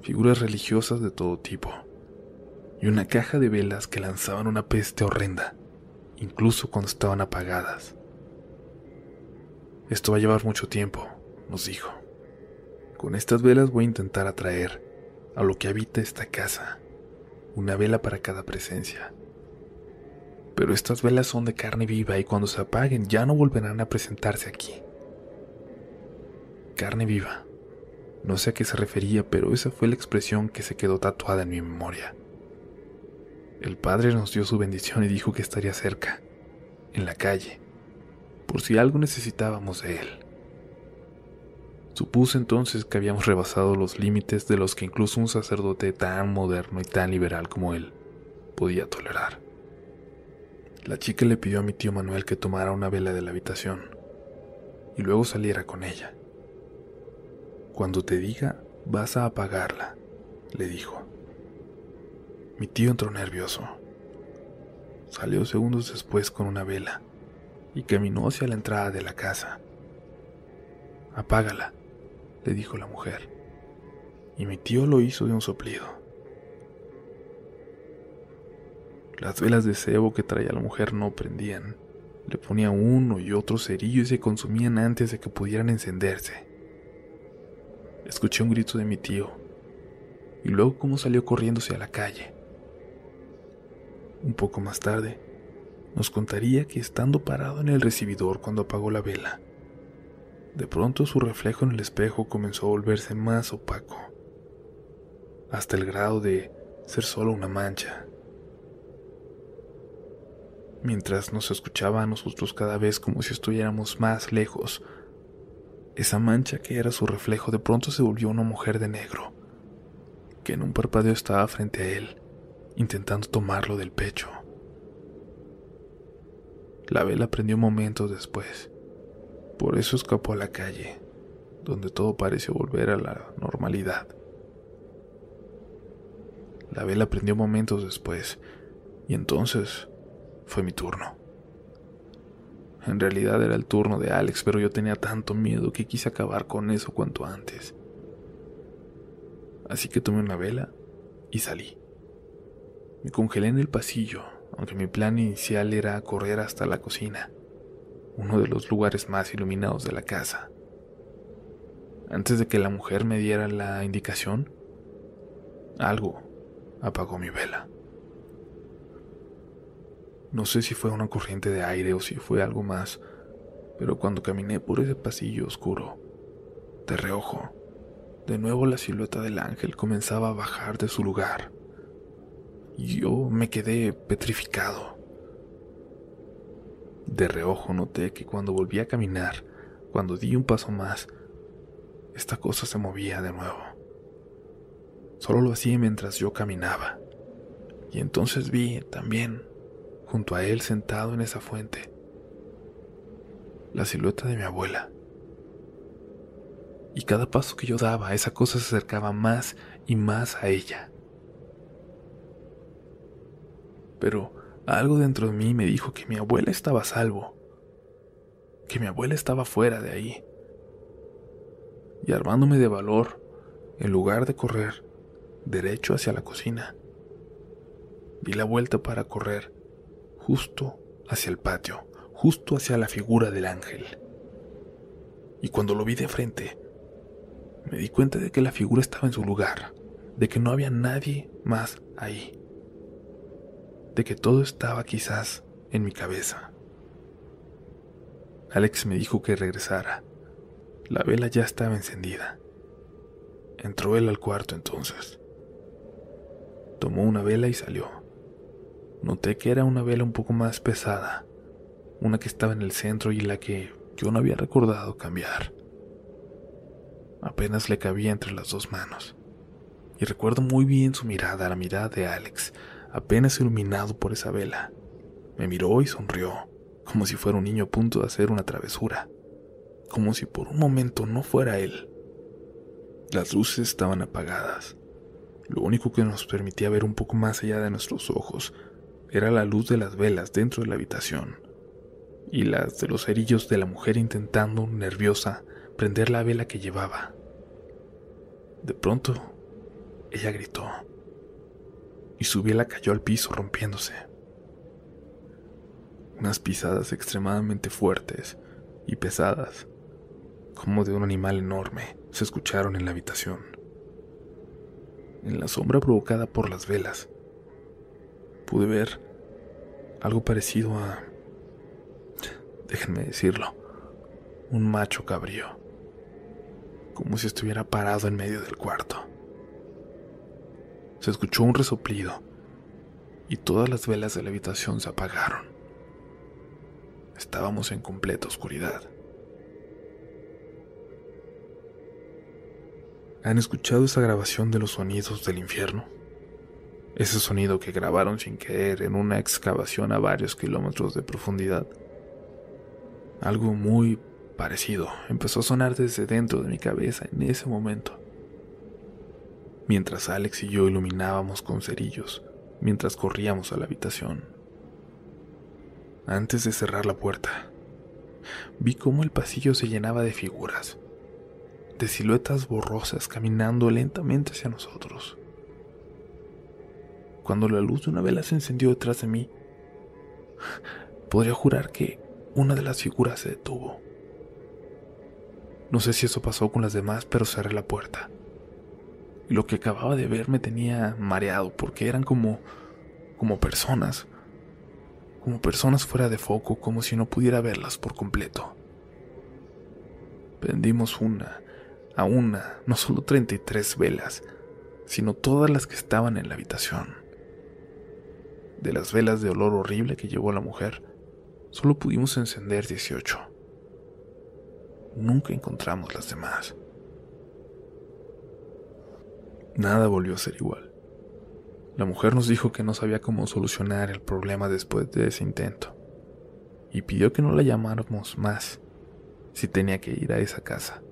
Figuras religiosas de todo tipo. y una caja de velas que lanzaban una peste horrenda, incluso cuando estaban apagadas. Esto va a llevar mucho tiempo, nos dijo. Con estas velas voy a intentar atraer a lo que habita esta casa, una vela para cada presencia. Pero estas velas son de carne viva y cuando se apaguen ya no volverán a presentarse aquí. Carne viva. No sé a qué se refería, pero esa fue la expresión que se quedó tatuada en mi memoria. El Padre nos dio su bendición y dijo que estaría cerca, en la calle, por si algo necesitábamos de Él. Supuse entonces que habíamos rebasado los límites de los que incluso un sacerdote tan moderno y tan liberal como él podía tolerar. La chica le pidió a mi tío Manuel que tomara una vela de la habitación y luego saliera con ella. Cuando te diga, vas a apagarla, le dijo. Mi tío entró nervioso. Salió segundos después con una vela y caminó hacia la entrada de la casa. Apágala, le dijo la mujer, y mi tío lo hizo de un soplido. Las velas de cebo que traía la mujer no prendían. Le ponía uno y otro cerillo y se consumían antes de que pudieran encenderse. Escuché un grito de mi tío y luego cómo salió corriéndose a la calle. Un poco más tarde, nos contaría que estando parado en el recibidor cuando apagó la vela, de pronto su reflejo en el espejo comenzó a volverse más opaco, hasta el grado de ser solo una mancha. Mientras nos escuchaba a nosotros cada vez como si estuviéramos más lejos, esa mancha que era su reflejo de pronto se volvió una mujer de negro, que en un parpadeo estaba frente a él, intentando tomarlo del pecho. La vela prendió momentos después. Por eso escapó a la calle, donde todo pareció volver a la normalidad. La vela prendió momentos después, y entonces fue mi turno. En realidad era el turno de Alex, pero yo tenía tanto miedo que quise acabar con eso cuanto antes. Así que tomé una vela y salí. Me congelé en el pasillo, aunque mi plan inicial era correr hasta la cocina, uno de los lugares más iluminados de la casa. Antes de que la mujer me diera la indicación, algo apagó mi vela. No sé si fue una corriente de aire o si fue algo más, pero cuando caminé por ese pasillo oscuro, de reojo, de nuevo la silueta del ángel comenzaba a bajar de su lugar. Yo me quedé petrificado. De reojo noté que cuando volví a caminar, cuando di un paso más, esta cosa se movía de nuevo. Solo lo hacía mientras yo caminaba. Y entonces vi también junto a él sentado en esa fuente, la silueta de mi abuela. Y cada paso que yo daba, esa cosa se acercaba más y más a ella. Pero algo dentro de mí me dijo que mi abuela estaba a salvo, que mi abuela estaba fuera de ahí. Y armándome de valor, en lugar de correr derecho hacia la cocina, di la vuelta para correr justo hacia el patio, justo hacia la figura del ángel. Y cuando lo vi de frente, me di cuenta de que la figura estaba en su lugar, de que no había nadie más ahí, de que todo estaba quizás en mi cabeza. Alex me dijo que regresara. La vela ya estaba encendida. Entró él al cuarto entonces. Tomó una vela y salió. Noté que era una vela un poco más pesada, una que estaba en el centro y la que yo no había recordado cambiar. Apenas le cabía entre las dos manos. Y recuerdo muy bien su mirada, la mirada de Alex, apenas iluminado por esa vela. Me miró y sonrió, como si fuera un niño a punto de hacer una travesura, como si por un momento no fuera él. Las luces estaban apagadas. Lo único que nos permitía ver un poco más allá de nuestros ojos era la luz de las velas dentro de la habitación y las de los cerillos de la mujer intentando, nerviosa, prender la vela que llevaba. De pronto, ella gritó. Y su biela cayó al piso rompiéndose. Unas pisadas extremadamente fuertes y pesadas, como de un animal enorme, se escucharon en la habitación. En la sombra provocada por las velas, pude ver algo parecido a... déjenme decirlo, un macho cabrío, como si estuviera parado en medio del cuarto. Se escuchó un resoplido y todas las velas de la habitación se apagaron. Estábamos en completa oscuridad. ¿Han escuchado esa grabación de los sonidos del infierno? Ese sonido que grabaron sin querer en una excavación a varios kilómetros de profundidad. Algo muy parecido empezó a sonar desde dentro de mi cabeza en ese momento. Mientras Alex y yo iluminábamos con cerillos, mientras corríamos a la habitación. Antes de cerrar la puerta, vi cómo el pasillo se llenaba de figuras, de siluetas borrosas caminando lentamente hacia nosotros. Cuando la luz de una vela se encendió detrás de mí, podría jurar que una de las figuras se detuvo. No sé si eso pasó con las demás, pero cerré la puerta. Y lo que acababa de ver me tenía mareado porque eran como como personas, como personas fuera de foco, como si no pudiera verlas por completo. Prendimos una, a una, no solo 33 velas, sino todas las que estaban en la habitación. De las velas de olor horrible que llevó la mujer, solo pudimos encender 18. Nunca encontramos las demás. Nada volvió a ser igual. La mujer nos dijo que no sabía cómo solucionar el problema después de ese intento y pidió que no la llamáramos más si tenía que ir a esa casa.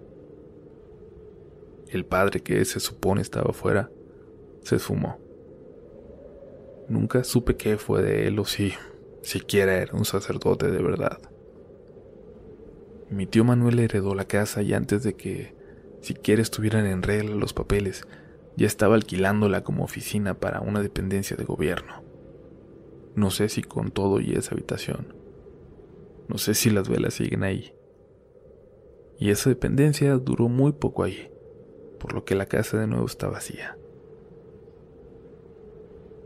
El padre que se supone estaba afuera se esfumó. Nunca supe qué fue de él o si siquiera era un sacerdote de verdad. Mi tío Manuel heredó la casa y antes de que siquiera estuvieran en regla los papeles, ya estaba alquilándola como oficina para una dependencia de gobierno. No sé si con todo y esa habitación. No sé si las velas siguen ahí. Y esa dependencia duró muy poco ahí, por lo que la casa de nuevo está vacía.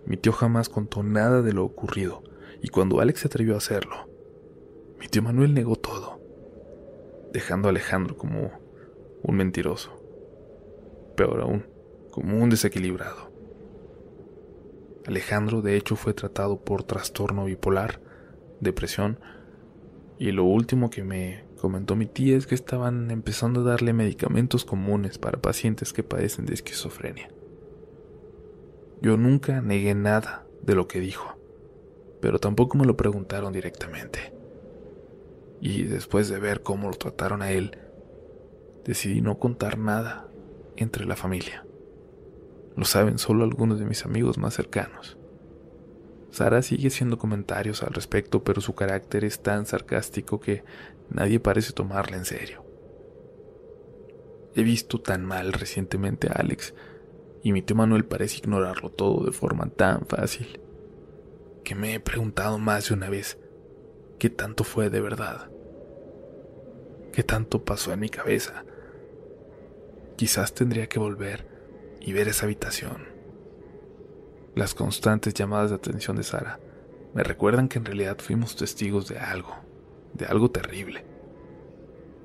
Mi tío jamás contó nada de lo ocurrido, y cuando Alex se atrevió a hacerlo, mi tío Manuel negó todo, dejando a Alejandro como un mentiroso. Peor aún, como un desequilibrado. Alejandro de hecho fue tratado por trastorno bipolar, depresión, y lo último que me comentó mi tía es que estaban empezando a darle medicamentos comunes para pacientes que padecen de esquizofrenia. Yo nunca negué nada de lo que dijo, pero tampoco me lo preguntaron directamente. Y después de ver cómo lo trataron a él, decidí no contar nada entre la familia. Lo saben solo algunos de mis amigos más cercanos. Sara sigue haciendo comentarios al respecto, pero su carácter es tan sarcástico que nadie parece tomarla en serio. He visto tan mal recientemente a Alex y mi tío Manuel parece ignorarlo todo de forma tan fácil que me he preguntado más de una vez qué tanto fue de verdad, qué tanto pasó en mi cabeza. Quizás tendría que volver y ver esa habitación. Las constantes llamadas de atención de Sara me recuerdan que en realidad fuimos testigos de algo, de algo terrible.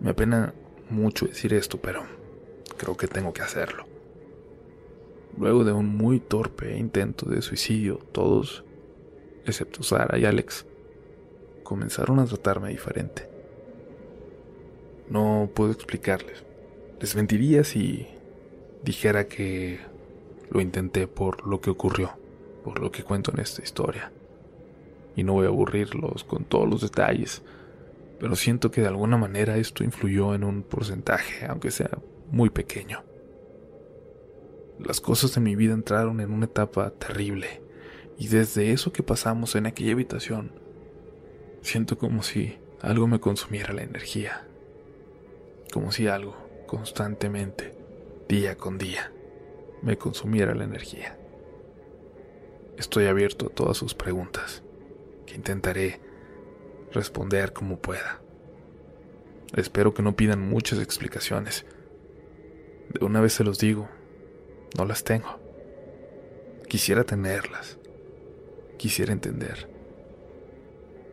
Me apena mucho decir esto, pero creo que tengo que hacerlo. Luego de un muy torpe intento de suicidio, todos, excepto Sara y Alex, comenzaron a tratarme diferente. No puedo explicarles. Les mentiría si dijera que lo intenté por lo que ocurrió, por lo que cuento en esta historia. Y no voy a aburrirlos con todos los detalles, pero siento que de alguna manera esto influyó en un porcentaje, aunque sea muy pequeño. Las cosas de mi vida entraron en una etapa terrible, y desde eso que pasamos en aquella habitación, siento como si algo me consumiera la energía, como si algo constantemente día con día me consumiera la energía. Estoy abierto a todas sus preguntas, que intentaré responder como pueda. Espero que no pidan muchas explicaciones. De una vez se los digo, no las tengo. Quisiera tenerlas. Quisiera entender.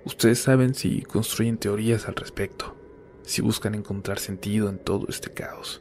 Ustedes saben si construyen teorías al respecto, si buscan encontrar sentido en todo este caos.